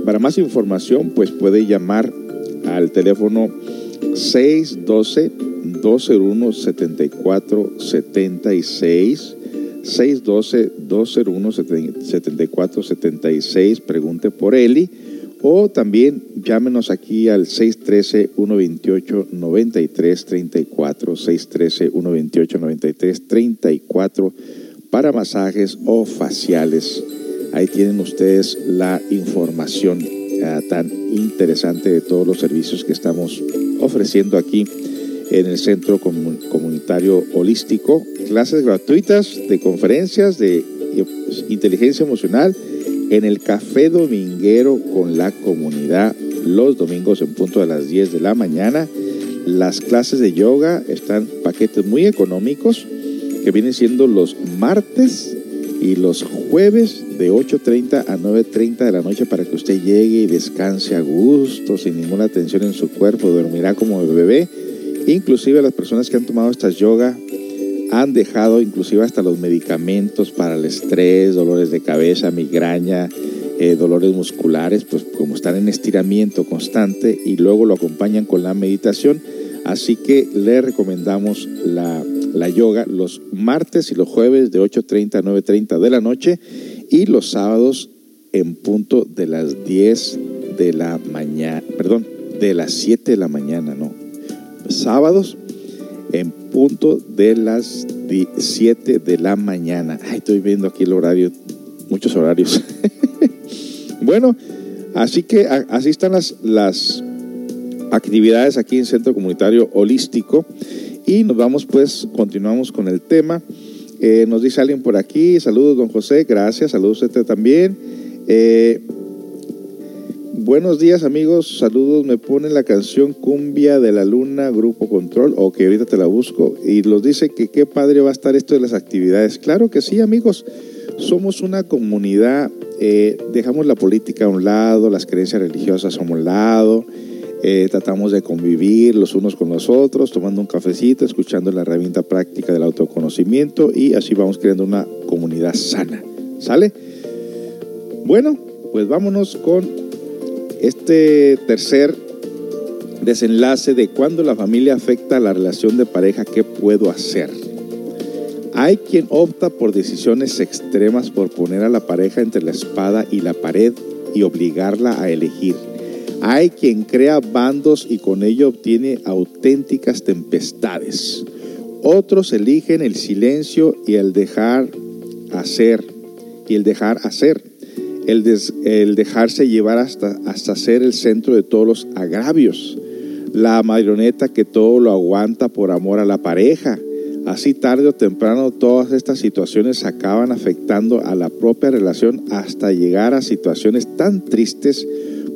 para más información, pues puede llamar al teléfono 612 201 7476 612-201-7476, pregunte por Eli. O también llámenos aquí al 613-128-9334, 613-128-9334 para masajes o faciales. Ahí tienen ustedes la información eh, tan interesante de todos los servicios que estamos ofreciendo aquí en el Centro Comunitario Holístico. Clases gratuitas de conferencias de inteligencia emocional en el Café Dominguero con la comunidad los domingos en punto de las 10 de la mañana. Las clases de yoga están paquetes muy económicos que vienen siendo los martes y los jueves de 8.30 a 9.30 de la noche para que usted llegue y descanse a gusto, sin ninguna tensión en su cuerpo, dormirá como bebé Inclusive las personas que han tomado estas yoga han dejado inclusive hasta los medicamentos para el estrés, dolores de cabeza, migraña, eh, dolores musculares, pues como están en estiramiento constante y luego lo acompañan con la meditación. Así que le recomendamos la, la yoga los martes y los jueves de 8.30 a 9.30 de la noche y los sábados en punto de las 10 de la mañana, perdón, de las 7 de la mañana, ¿no? sábados en punto de las 7 de la mañana. estoy viendo aquí el horario, muchos horarios. bueno, así que así están las, las actividades aquí en Centro Comunitario Holístico. Y nos vamos pues, continuamos con el tema. Eh, nos dice alguien por aquí, saludos don José, gracias, saludos a usted también. Eh, buenos días amigos, saludos, me pone la canción Cumbia de la Luna, Grupo Control, o que ahorita te la busco, y los dice que qué padre va a estar esto de las actividades. Claro que sí amigos, somos una comunidad, eh, dejamos la política a un lado, las creencias religiosas a un lado, eh, tratamos de convivir los unos con los otros, tomando un cafecito, escuchando la herramienta práctica del autoconocimiento y así vamos creando una comunidad sana. ¿Sale? Bueno, pues vámonos con este tercer desenlace de cuando la familia afecta a la relación de pareja, ¿qué puedo hacer? Hay quien opta por decisiones extremas por poner a la pareja entre la espada y la pared y obligarla a elegir. Hay quien crea bandos y con ello obtiene auténticas tempestades. Otros eligen el silencio y el dejar hacer y el dejar hacer, el, el dejarse llevar hasta, hasta ser el centro de todos los agravios, la marioneta que todo lo aguanta por amor a la pareja. Así tarde o temprano todas estas situaciones acaban afectando a la propia relación hasta llegar a situaciones tan tristes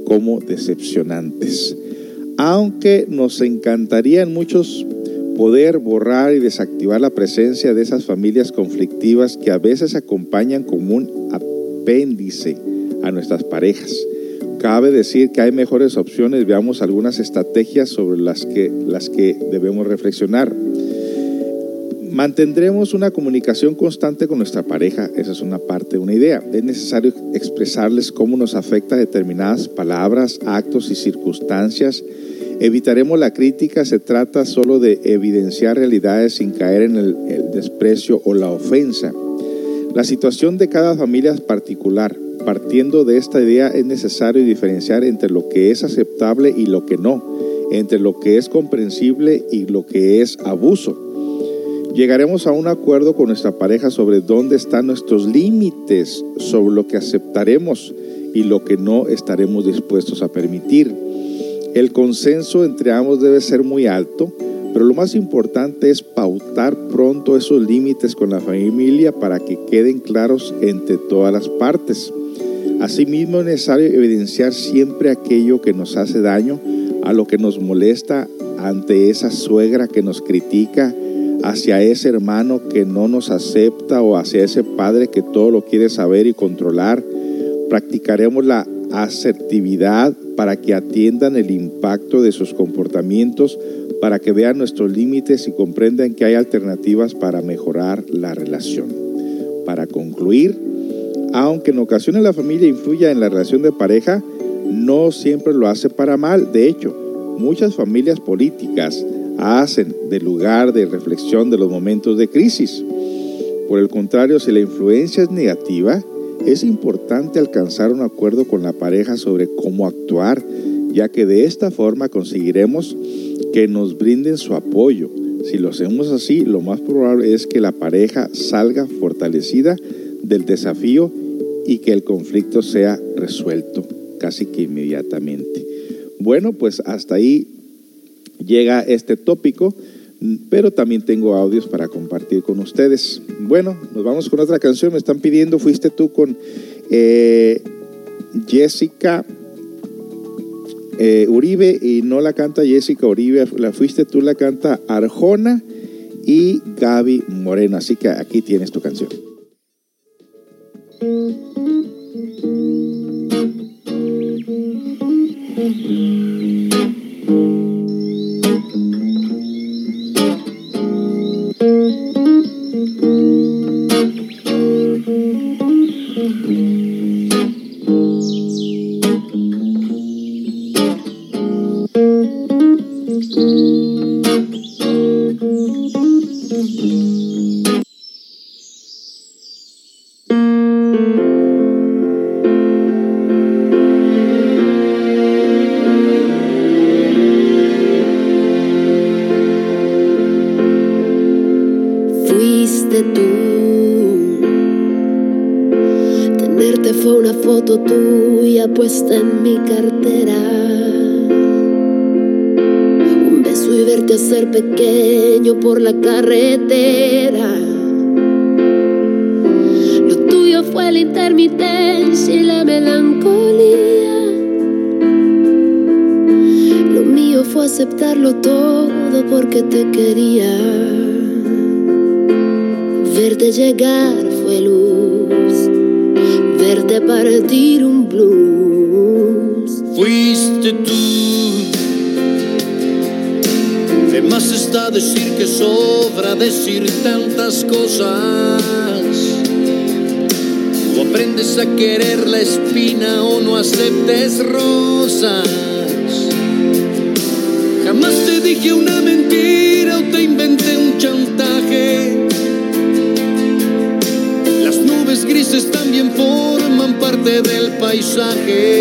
como decepcionantes. Aunque nos encantaría en muchos poder borrar y desactivar la presencia de esas familias conflictivas que a veces acompañan como un apéndice a nuestras parejas. Cabe decir que hay mejores opciones, veamos algunas estrategias sobre las que, las que debemos reflexionar. Mantendremos una comunicación constante con nuestra pareja, esa es una parte, una idea. Es necesario expresarles cómo nos afecta determinadas palabras, actos y circunstancias. Evitaremos la crítica, se trata solo de evidenciar realidades sin caer en el, el desprecio o la ofensa. La situación de cada familia es particular. Partiendo de esta idea es necesario diferenciar entre lo que es aceptable y lo que no, entre lo que es comprensible y lo que es abuso. Llegaremos a un acuerdo con nuestra pareja sobre dónde están nuestros límites, sobre lo que aceptaremos y lo que no estaremos dispuestos a permitir. El consenso entre ambos debe ser muy alto, pero lo más importante es pautar pronto esos límites con la familia para que queden claros entre todas las partes. Asimismo es necesario evidenciar siempre aquello que nos hace daño, a lo que nos molesta ante esa suegra que nos critica, hacia ese hermano que no nos acepta o hacia ese padre que todo lo quiere saber y controlar. Practicaremos la asertividad para que atiendan el impacto de sus comportamientos, para que vean nuestros límites y comprendan que hay alternativas para mejorar la relación. Para concluir, aunque en ocasiones la familia influya en la relación de pareja, no siempre lo hace para mal. De hecho, muchas familias políticas hacen del lugar de reflexión de los momentos de crisis. Por el contrario, si la influencia es negativa, es importante alcanzar un acuerdo con la pareja sobre cómo actuar, ya que de esta forma conseguiremos que nos brinden su apoyo. Si lo hacemos así, lo más probable es que la pareja salga fortalecida del desafío y que el conflicto sea resuelto casi que inmediatamente. Bueno, pues hasta ahí llega este tópico, pero también tengo audios para compartir con ustedes. Bueno, nos vamos con otra canción. Me están pidiendo, fuiste tú con eh, Jessica eh, Uribe y no la canta Jessica Uribe, la fuiste tú, la canta Arjona y Gaby Moreno. Así que aquí tienes tu canción. Del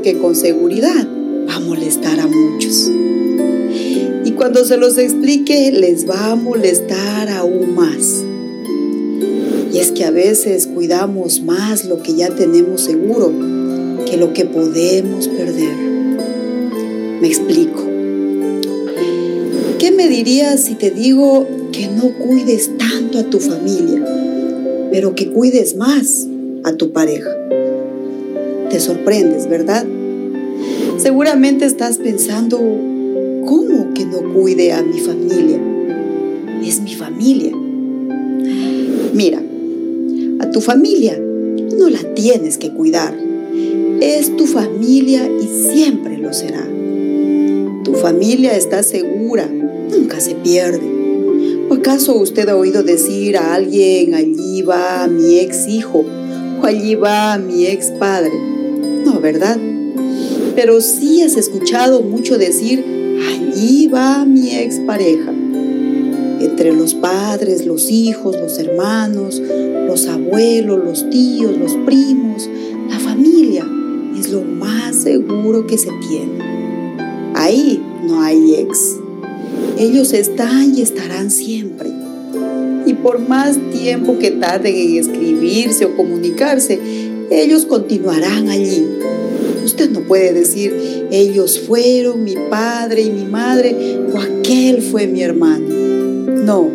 que con seguridad va a molestar a muchos. Y cuando se los explique les va a molestar aún más. Y es que a veces cuidamos más lo que ya tenemos seguro que lo que podemos perder. Me explico. ¿Qué me dirías si te digo que no cuides tanto a tu familia, pero que cuides más a tu pareja? Te sorprendes, ¿verdad? Seguramente estás pensando, ¿cómo que no cuide a mi familia? Es mi familia. Mira, a tu familia no la tienes que cuidar. Es tu familia y siempre lo será. Tu familia está segura, nunca se pierde. ¿O acaso usted ha oído decir a alguien, allí va mi ex hijo o allí va mi ex padre? ¿Verdad? Pero sí has escuchado mucho decir, allí va mi ex pareja. Entre los padres, los hijos, los hermanos, los abuelos, los tíos, los primos, la familia es lo más seguro que se tiene. Ahí no hay ex. Ellos están y estarán siempre. Y por más tiempo que tarden en escribirse o comunicarse, ellos continuarán allí. Usted no puede decir, ellos fueron mi padre y mi madre o aquel fue mi hermano. No,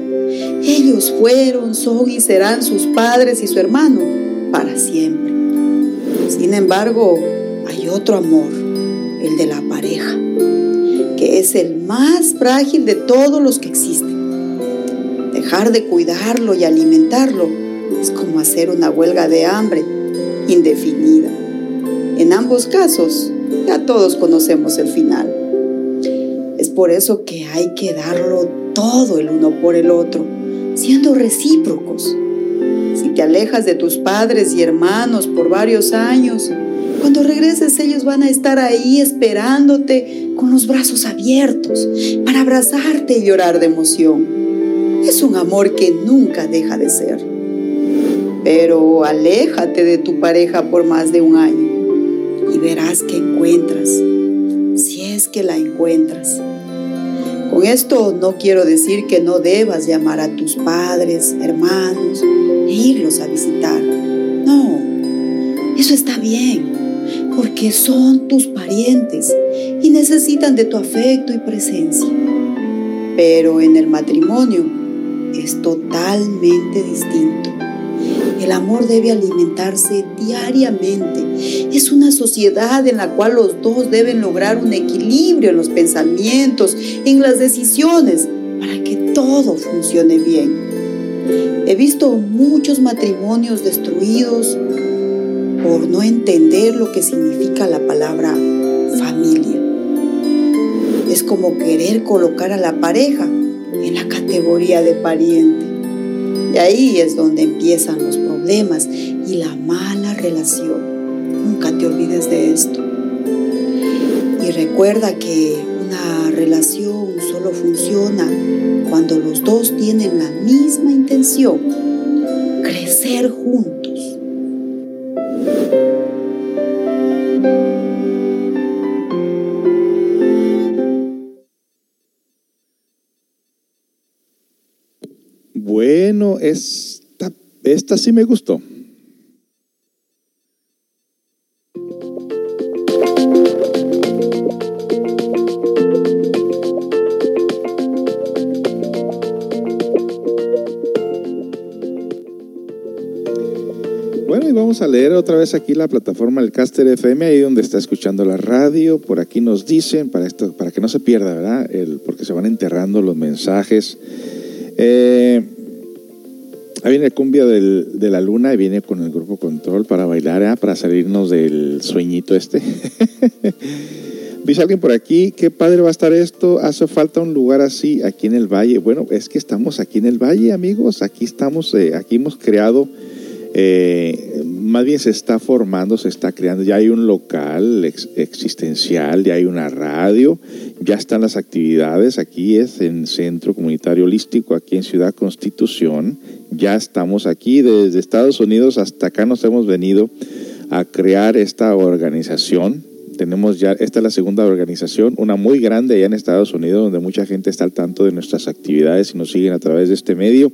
ellos fueron, son y serán sus padres y su hermano para siempre. Sin embargo, hay otro amor, el de la pareja, que es el más frágil de todos los que existen. Dejar de cuidarlo y alimentarlo es como hacer una huelga de hambre indefinida. En ambos casos, ya todos conocemos el final. Es por eso que hay que darlo todo el uno por el otro, siendo recíprocos. Si te alejas de tus padres y hermanos por varios años, cuando regreses ellos van a estar ahí esperándote con los brazos abiertos para abrazarte y llorar de emoción. Es un amor que nunca deja de ser. Pero aléjate de tu pareja por más de un año verás que encuentras, si es que la encuentras. Con esto no quiero decir que no debas llamar a tus padres, hermanos e irlos a visitar. No, eso está bien, porque son tus parientes y necesitan de tu afecto y presencia. Pero en el matrimonio es totalmente distinto. El amor debe alimentarse diariamente. Es una sociedad en la cual los dos deben lograr un equilibrio en los pensamientos, en las decisiones, para que todo funcione bien. He visto muchos matrimonios destruidos por no entender lo que significa la palabra familia. Es como querer colocar a la pareja en la categoría de pariente. Y ahí es donde empiezan los problemas y la mala relación. Nunca te olvides de esto. Y recuerda que una relación solo funciona cuando los dos tienen la misma intención, crecer juntos. Bueno, esta, esta sí me gustó. Bueno, y vamos a leer otra vez aquí la plataforma del Caster FM, ahí donde está escuchando la radio. Por aquí nos dicen, para, esto, para que no se pierda, ¿verdad? El, porque se van enterrando los mensajes. Eh, ahí viene cumbia del, de la luna y viene con el grupo Control para bailar, ¿eh? para salirnos del sueñito este. Dice alguien por aquí, qué padre va a estar esto, hace falta un lugar así aquí en el valle. Bueno, es que estamos aquí en el valle, amigos, aquí estamos, eh, aquí hemos creado, eh, más bien se está formando, se está creando, ya hay un local ex existencial, ya hay una radio, ya están las actividades, aquí es en Centro Comunitario Holístico, aquí en Ciudad Constitución, ya estamos aquí, desde Estados Unidos hasta acá nos hemos venido a crear esta organización tenemos ya, esta es la segunda organización, una muy grande allá en Estados Unidos, donde mucha gente está al tanto de nuestras actividades y nos siguen a través de este medio.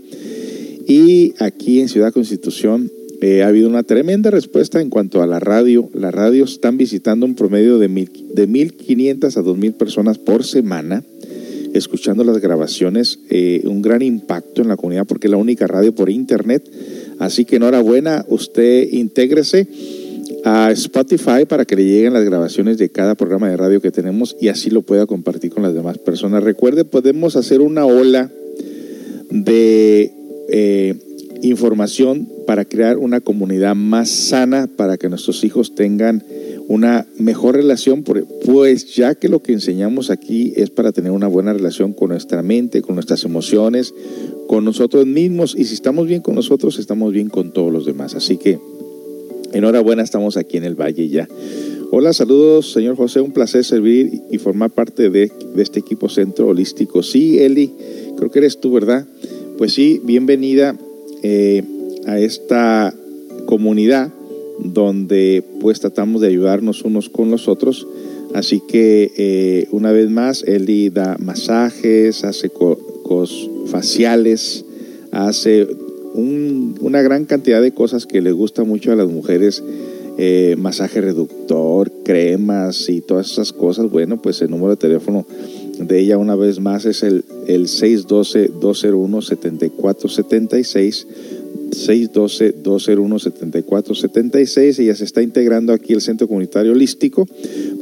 Y aquí en Ciudad Constitución eh, ha habido una tremenda respuesta en cuanto a la radio. Las radios están visitando un promedio de, mil, de 1.500 a 2.000 personas por semana, escuchando las grabaciones. Eh, un gran impacto en la comunidad porque es la única radio por internet. Así que enhorabuena, usted intégrese a Spotify para que le lleguen las grabaciones de cada programa de radio que tenemos y así lo pueda compartir con las demás personas. Recuerde, podemos hacer una ola de eh, información para crear una comunidad más sana, para que nuestros hijos tengan una mejor relación, pues ya que lo que enseñamos aquí es para tener una buena relación con nuestra mente, con nuestras emociones, con nosotros mismos, y si estamos bien con nosotros, estamos bien con todos los demás. Así que enhorabuena, estamos aquí en el Valle ya. Hola, saludos, señor José, un placer servir y formar parte de, este equipo Centro Holístico. Sí, Eli, creo que eres tú, ¿verdad? Pues sí, bienvenida eh, a esta comunidad donde pues tratamos de ayudarnos unos con los otros Así que eh, una vez más, Eli da masajes, hace cos faciales, hace una gran cantidad de cosas que le gusta mucho a las mujeres. Eh, masaje reductor, cremas y todas esas cosas. Bueno, pues el número de teléfono de ella una vez más es el, el 612-201-7476. 612-201-7476. Ella se está integrando aquí el Centro Comunitario Holístico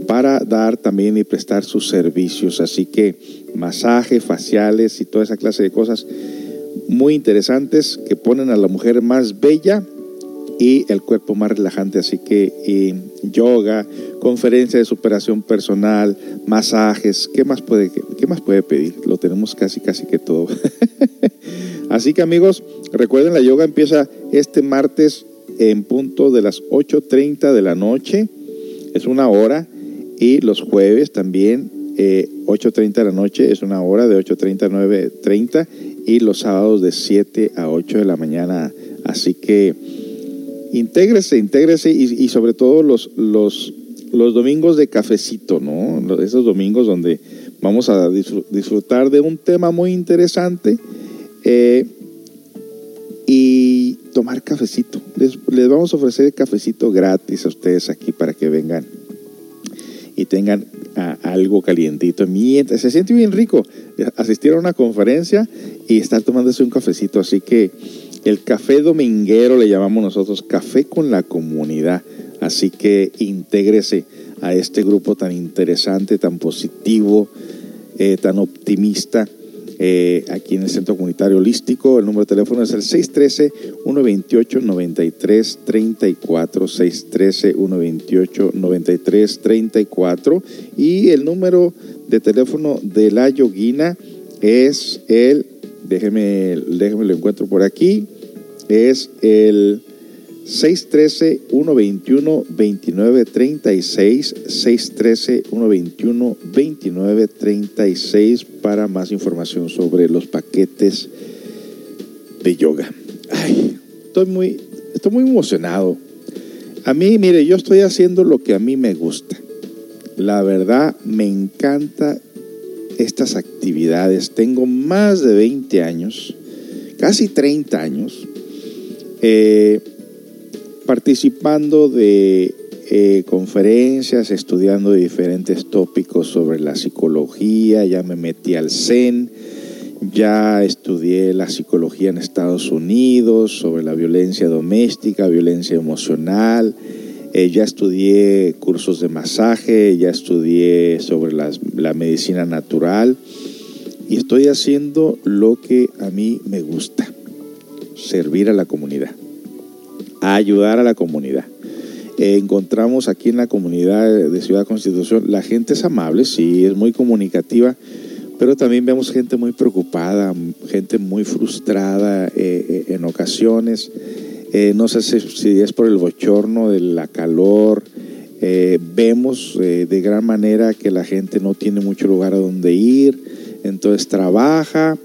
para dar también y prestar sus servicios. Así que masaje, faciales y toda esa clase de cosas muy interesantes que ponen a la mujer más bella y el cuerpo más relajante. Así que yoga, conferencia de superación personal, masajes, ¿qué más puede, qué más puede pedir? Lo tenemos casi, casi que todo. Así que amigos, recuerden, la yoga empieza este martes en punto de las 8.30 de la noche. Es una hora. Y los jueves también, 8.30 eh, de la noche, es una hora de 8.30 a 9.30. Y los sábados de 7 a 8 de la mañana. Así que intégrese, intégrese y, y sobre todo los, los, los domingos de cafecito, ¿no? Esos domingos donde vamos a disfrutar de un tema muy interesante eh, y tomar cafecito. Les, vamos a ofrecer cafecito gratis a ustedes aquí para que vengan y tengan algo calientito. Mientras, se siente bien rico asistir a una conferencia y estar tomándose un cafecito. Así que el café dominguero le llamamos nosotros café con la comunidad. Así que intégrese a este grupo tan interesante, tan positivo, eh, tan optimista eh, aquí en el Centro Comunitario Holístico. El número de teléfono es el 613-128-9334, 613-128-9334 y el número de teléfono de la yoguina es el, déjeme, déjeme lo encuentro por aquí, es el 613-121-2936, 613-121-2936 para más información sobre los paquetes de yoga. Ay, estoy muy, estoy muy emocionado. A mí, mire, yo estoy haciendo lo que a mí me gusta. La verdad, me encanta estas actividades. Tengo más de 20 años, casi 30 años. Eh, participando de eh, conferencias, estudiando diferentes tópicos sobre la psicología, ya me metí al Zen, ya estudié la psicología en Estados Unidos, sobre la violencia doméstica, violencia emocional, eh, ya estudié cursos de masaje, ya estudié sobre la medicina natural y estoy haciendo lo que a mí me gusta, servir a la comunidad a ayudar a la comunidad. Eh, encontramos aquí en la comunidad de Ciudad Constitución, la gente es amable, sí, es muy comunicativa, pero también vemos gente muy preocupada, gente muy frustrada eh, eh, en ocasiones. no sé si, es por el bochorno de la calor. vemos de gran manera que la gente no tiene mucho lugar a donde ir, entonces trabaja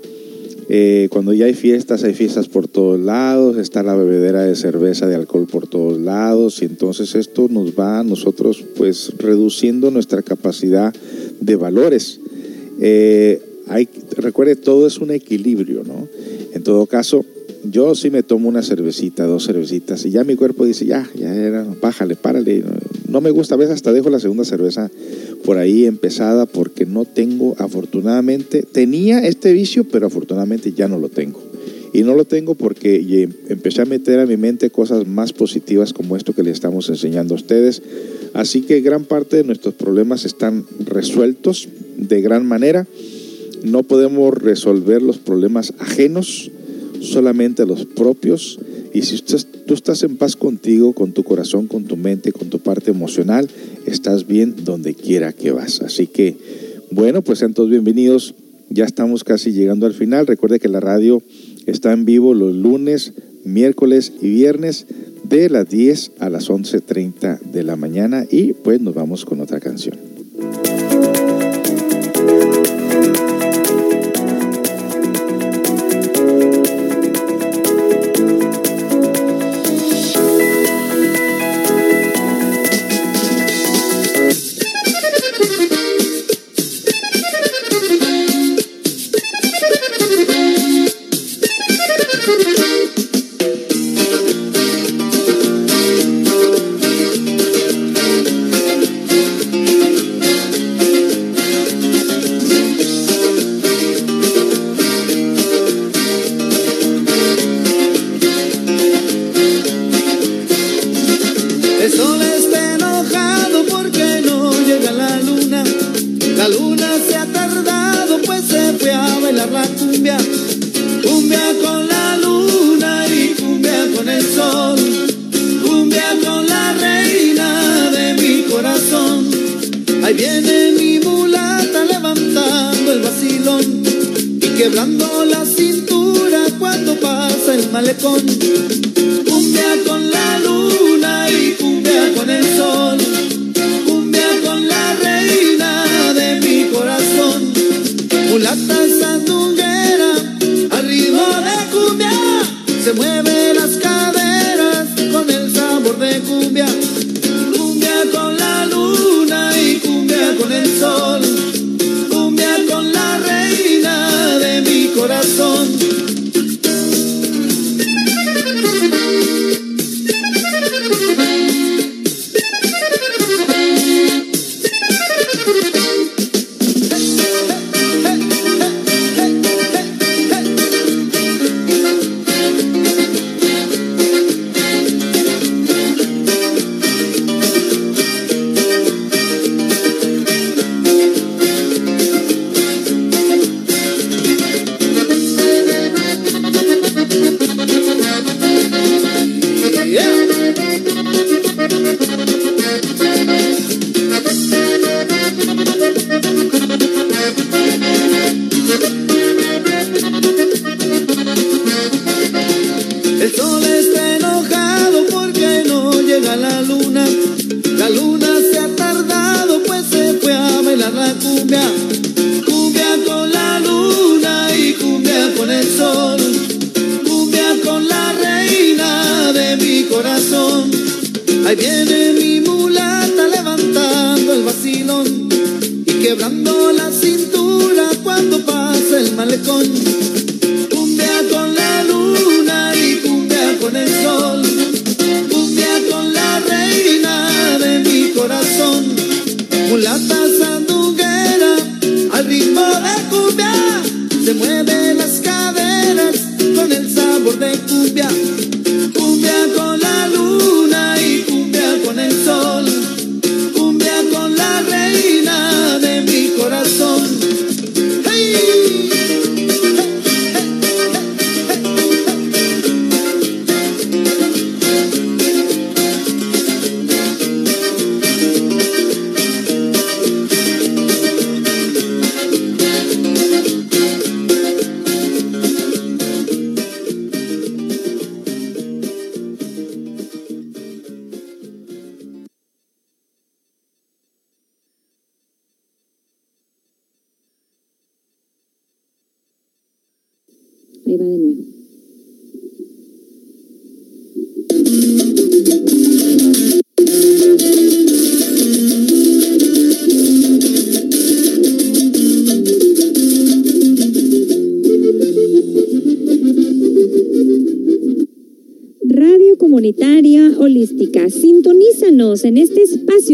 eh, cuando ya hay fiestas, hay fiestas por todos lados, está la bebedera de cerveza, de alcohol por todos lados, y entonces esto nos va a nosotros pues reduciendo nuestra capacidad de valores. Eh, hay, recuerde, todo es un equilibrio, ¿no? En todo caso, yo sí me tomo una cervecita, dos cervecitas, y ya mi cuerpo dice, ya, ya era, bájale, párale. No me gusta, a veces hasta dejo la segunda cerveza por ahí empezada porque no tengo, afortunadamente, tenía este vicio, pero afortunadamente ya no lo tengo. Y no lo tengo porque empecé a meter a mi mente cosas más positivas como esto que le estamos enseñando a ustedes. Así que gran parte de nuestros problemas están resueltos de gran manera. No podemos resolver los problemas ajenos, solamente los propios. Y si tú estás en paz contigo, con tu corazón, con tu mente, con tu parte emocional, estás bien donde quiera que vas. Así que, bueno, pues sean todos bienvenidos. Ya estamos casi llegando al final. Recuerde que la radio está en vivo los lunes, miércoles y viernes de las 10 a las 11.30 de la mañana y pues nos vamos con otra canción.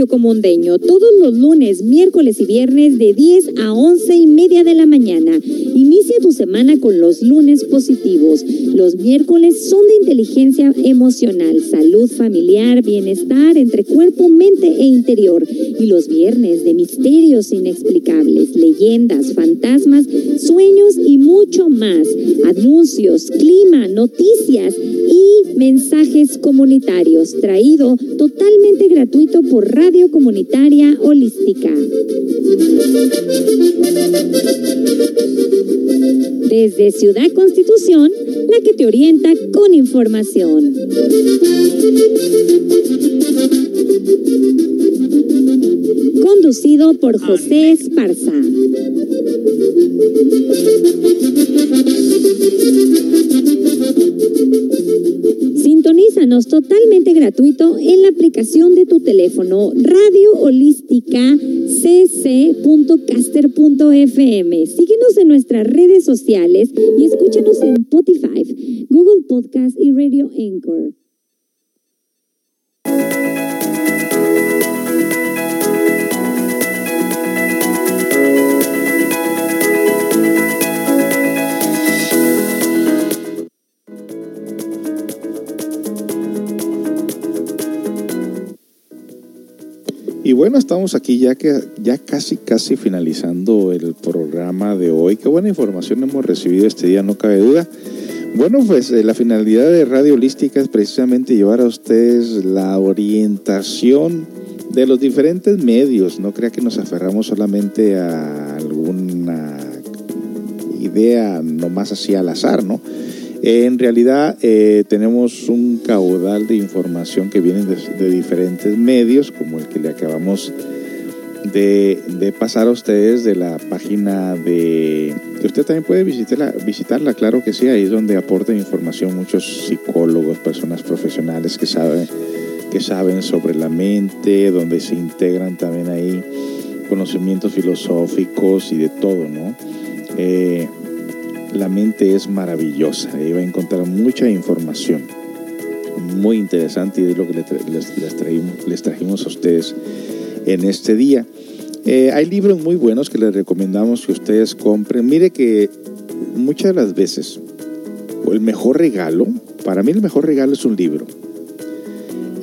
Ignacio Comondeño, todos los lunes, miércoles y viernes de 10 a 11 y media de la mañana. Inicia tu semana con los lunes positivos. Los miércoles son de inteligencia emocional, salud familiar, bienestar entre cuerpo, mente e interior. Y los viernes de misterios inexplicables, leyendas, fantasmas, sueños y mucho más. Anuncios, clima, noticias y mensajes comunitarios, traído totalmente gratuito por Radio Comunitaria Holística. Desde Ciudad Constitución, la que te orienta con información información. Conducido por José Esparza. Sintonízanos totalmente gratuito en la aplicación de tu teléfono Radio Holística cc.caster.fm. Síguenos en nuestras redes sociales y escúchanos en Spotify, Google Podcast y Radio Anchor. Y bueno, estamos aquí ya que ya casi casi finalizando el programa de hoy. Qué buena información hemos recibido este día, no cabe duda. Bueno, pues eh, la finalidad de Radio Holística es precisamente llevar a ustedes la orientación de los diferentes medios. No crea que nos aferramos solamente a alguna idea nomás así al azar, ¿no? En realidad eh, tenemos un caudal de información que viene de, diferentes medios, como el que le acabamos de, pasar a ustedes de la página de... usted también puede visitarla, visitarla, claro que sí, ahí es donde aportan información muchos psicólogos, personas profesionales que saben, que saben sobre la mente, donde se integran también ahí conocimientos filosóficos y de todo, ¿no? Eh, la mente es maravillosa, ahí va a encontrar mucha información muy interesante y es lo que les, trajimos a ustedes en este día. Eh, hay libros muy buenos que les recomendamos que ustedes compren. Mire que muchas de las veces el mejor regalo, para mí el mejor regalo es un libro.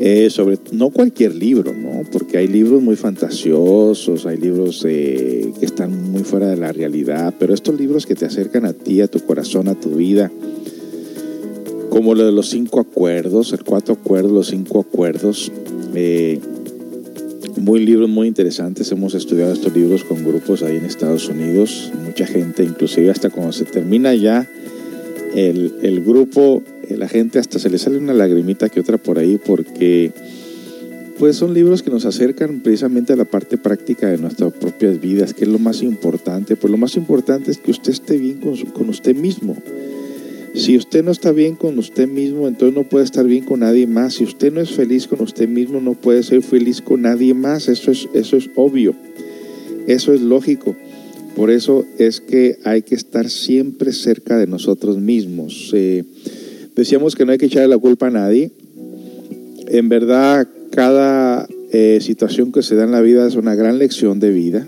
Eh, sobre no cualquier libro, ¿no? Porque hay libros muy fantasiosos, hay libros eh, que están muy fuera de la realidad, pero estos libros que te acercan a ti, a tu corazón, a tu vida, como lo de los cinco acuerdos, el cuatro acuerdos, los cinco acuerdos, eh, muy libros muy interesantes. Hemos estudiado estos libros con grupos ahí en Estados Unidos, mucha gente, inclusive hasta cuando se termina ya el, el grupo, la gente hasta se le sale una lagrimita que otra por ahí porque pues son libros que nos acercan precisamente a la parte práctica de nuestras propias vidas, que es lo más importante. Pues lo más importante es que usted esté bien con, con usted mismo. Si usted no está bien con usted mismo, entonces no puede estar bien con nadie más. Si usted no es feliz con usted mismo, no puede ser feliz con nadie más. Eso es, eso es obvio. Eso es lógico. Por eso es que hay que estar siempre cerca de nosotros mismos. Eh, decíamos que no hay que echarle la culpa a nadie. En verdad, cada eh, situación que se da en la vida es una gran lección de vida.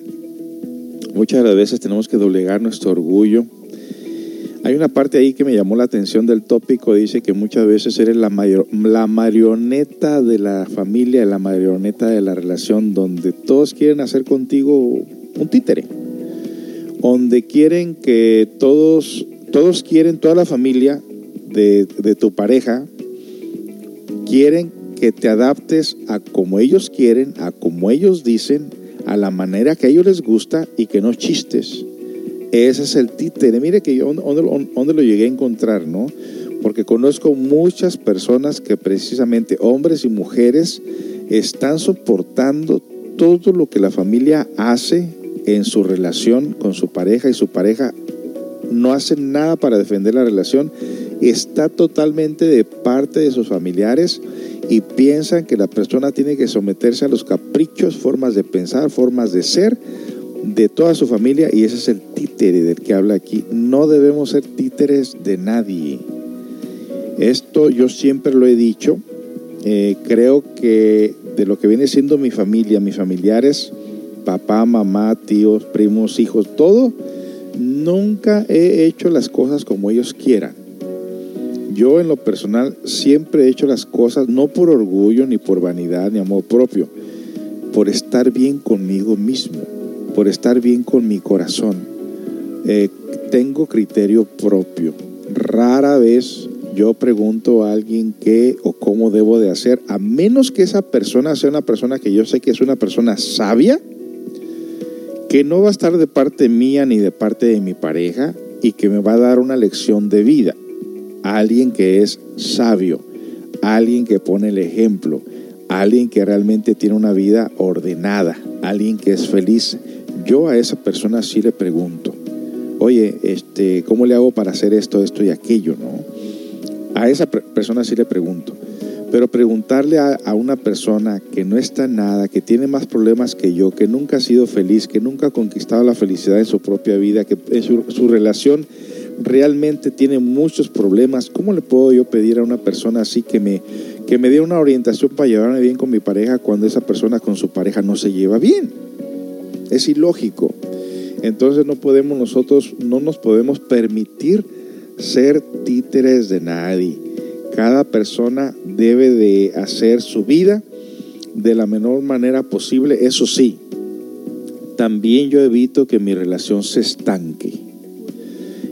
Muchas veces tenemos que doblegar nuestro orgullo. Hay una parte ahí que me llamó la atención del tópico, dice que muchas veces eres la, mayor, la marioneta de la familia, la marioneta de la relación, donde todos quieren hacer contigo un títere, donde quieren que todos, todos quieren, toda la familia de, tu pareja, quieren que te adaptes a como ellos quieren, a como ellos dicen, a la manera que a ellos les gusta y que no chistes. Ese es el títere. Mire que yo donde lo llegué a encontrar, ¿no? Porque conozco muchas personas que precisamente, hombres y mujeres, están soportando todo lo que la familia hace en su relación con su pareja y su pareja no hace nada para defender la relación, está totalmente de parte de sus familiares y piensan que la persona tiene que someterse a los caprichos, formas de pensar, formas de ser de toda su familia y ese es el títere del que habla aquí. No debemos ser títeres de nadie. Esto yo siempre lo he dicho. Eh, creo que de lo que viene siendo mi familia, mis familiares, papá, mamá, tíos, primos, hijos, todo, nunca he hecho las cosas como ellos quieran. Yo en lo personal siempre he hecho las cosas no por orgullo, ni por vanidad, ni amor propio, por estar bien conmigo mismo, por estar bien con mi corazón. Eh, tengo criterio propio. Rara vez yo pregunto a alguien qué o cómo debo de hacer, a menos que esa persona sea una persona que yo sé que es una persona sabia, que no va a estar de parte mía ni de parte de mi pareja y que me va a dar una lección de vida alguien que es sabio, alguien que pone el ejemplo, alguien que realmente tiene una vida ordenada, alguien que es feliz. Yo a esa persona sí le pregunto, oye, este, ¿cómo le hago para hacer esto, esto y aquello? ¿no? A esa persona sí le pregunto. Pero preguntarle a, una persona que no está en nada, que tiene más problemas que yo, que nunca ha sido feliz, que nunca ha conquistado la felicidad en su propia vida, que en su, su relación realmente tiene muchos problemas. ¿Cómo le puedo yo pedir a una persona así que me, que me dé una orientación para llevarme bien con mi pareja cuando esa persona con su pareja no se lleva bien? Es ilógico. Entonces no podemos nosotros, no nos podemos permitir ser títeres de nadie. Cada persona debe de hacer su vida de la menor manera posible. Eso sí, también yo evito que mi relación se estanque.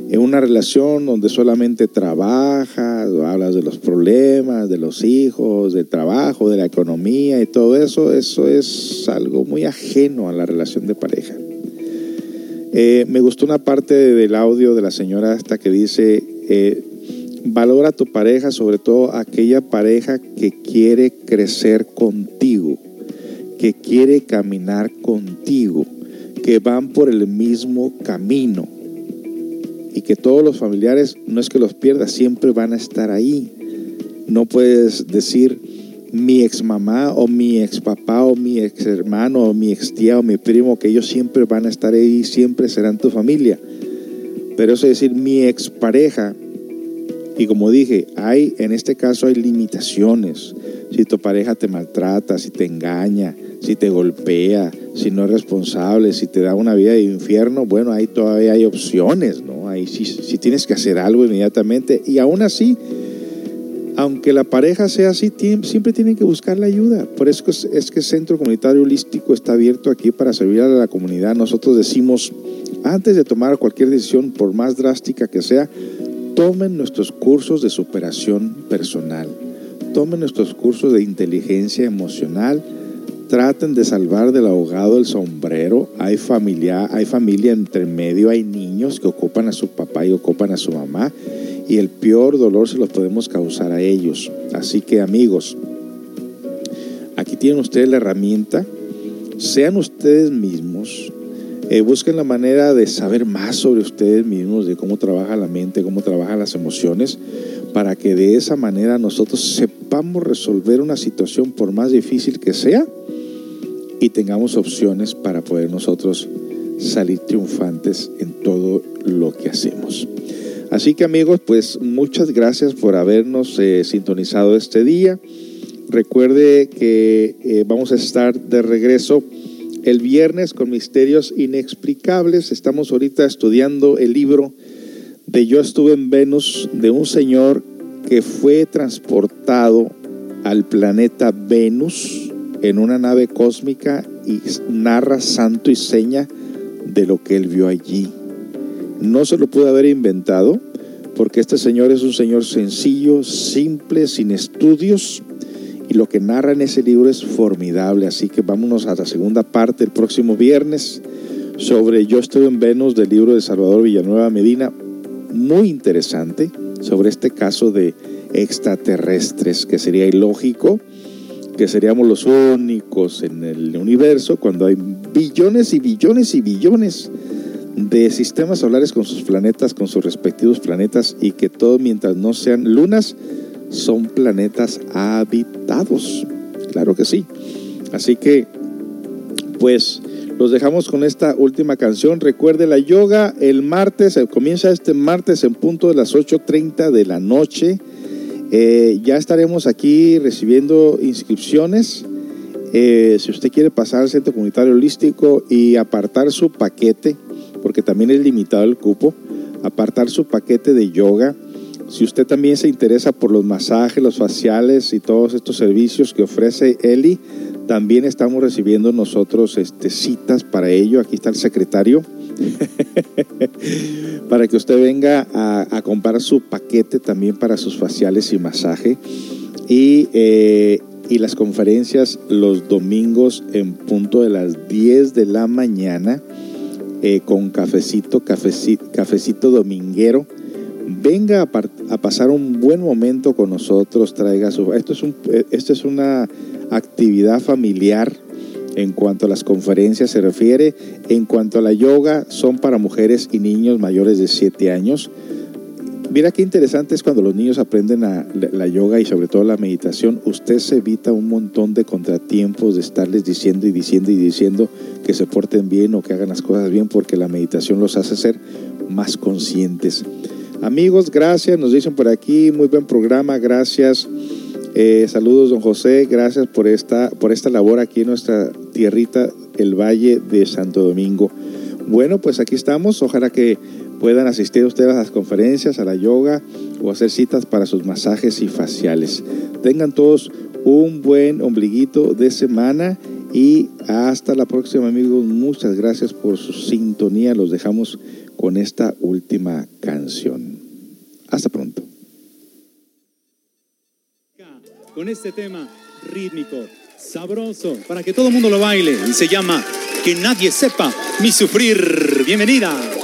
En una relación donde solamente trabajas, hablas de los problemas, de los hijos, del trabajo, de la economía y todo eso, eso es algo muy ajeno a la relación de pareja. Eh, me gustó una parte del audio de la señora esta que dice, eh, valora a tu pareja, sobre todo aquella pareja que quiere crecer contigo, que quiere caminar contigo, que van por el mismo camino y que todos los familiares, no es que los pierdas, siempre van a estar ahí. No puedes decir mi ex mamá o mi ex papá o mi ex hermano o mi ex tía o mi primo, que ellos siempre van a estar ahí, siempre serán tu familia. Pero eso es decir mi ex pareja, y como dije, hay, en este caso hay limitaciones. Si tu pareja te maltrata, si te engaña, si te golpea, si no es responsable, si te da una vida de infierno, bueno, ahí todavía hay opciones, ¿no? Ahí sí, sí tienes que hacer algo inmediatamente. Y aún así, aunque la pareja sea así, siempre tienen que buscar la ayuda. Por eso es, que el Centro Comunitario Holístico está abierto aquí para servir a la comunidad. Nosotros decimos, antes de tomar cualquier decisión, por más drástica que sea, tomen nuestros cursos de superación personal, tomen nuestros cursos de inteligencia emocional, traten de salvar del ahogado el sombrero. Hay familia, hay familia entre medio, hay niños que ocupan a su papá y ocupan a su mamá y el peor dolor se lo podemos causar a ellos. Así que amigos, aquí tienen ustedes la herramienta, sean ustedes mismos, eh, busquen la manera de saber más sobre ustedes mismos, de cómo trabaja la mente, cómo trabajan las emociones, para que de esa manera nosotros sepamos resolver una situación por más difícil que sea y tengamos opciones para poder nosotros salir triunfantes en todo lo que hacemos. Así que amigos, pues muchas gracias por habernos eh, sintonizado este día. Recuerde que eh, vamos a estar de regreso el viernes con misterios inexplicables. Estamos ahorita estudiando el libro de Yo estuve en Venus de un señor que fue transportado al planeta Venus en una nave cósmica y narra santo y seña de lo que él vio allí. No se lo pudo haber inventado porque este señor es un señor sencillo, simple, sin estudios, y lo que narra en ese libro es formidable. Así que vámonos a la segunda parte el próximo viernes sobre Yo estuve en Venus del libro de Salvador Villanueva Medina. Muy interesante sobre este caso de extraterrestres, que sería ilógico que seríamos los únicos en el universo cuando hay billones y billones y billones de sistemas solares con sus planetas, con sus respectivos planetas y que todo mientras no sean lunas, son planetas habitados. Claro que sí. Así que, pues, los dejamos con esta última canción. Recuerde la yoga el martes, eh, comienza este martes en punto de las 8.30 de la noche. Eh, ya estaremos aquí recibiendo inscripciones. Eh, si usted quiere pasar al Centro Comunitario Holístico y apartar su paquete, porque también es limitado el cupo, apartar su paquete de yoga si usted también se interesa por los masajes, los faciales y todos estos servicios que ofrece Eli, también estamos recibiendo nosotros este, citas para ello. Aquí está el secretario. para que usted venga a, comprar su paquete también para sus faciales y masaje. Y, eh, y las conferencias los domingos en punto de las 10 de la mañana eh, con cafecito, cafecito, cafecito dominguero venga a, pasar un buen momento con nosotros, traiga su... Esto es, esto es una actividad familiar en cuanto a las conferencias se refiere. En cuanto a la yoga, son para mujeres y niños mayores de 7 años. Mira qué interesante es cuando los niños aprenden la, yoga y sobre todo la meditación. Usted se evita un montón de contratiempos de estarles diciendo y diciendo y diciendo que se porten bien o que hagan las cosas bien porque la meditación los hace ser más conscientes. Amigos, gracias, nos dicen por aquí, muy buen programa, gracias. Eh, saludos, don José, gracias por esta, por esta labor aquí en nuestra tierrita, el Valle de Santo Domingo. Bueno, pues aquí estamos, ojalá que puedan asistir ustedes a las conferencias, a la yoga o hacer citas para sus masajes y faciales. Tengan todos un buen ombliguito de semana y hasta la próxima amigos. Muchas gracias por su sintonía. Los dejamos con esta última canción. Hasta pronto. Con este tema rítmico, sabroso, para que todo el mundo lo baile y se llama Que nadie sepa mi sufrir. Bienvenida.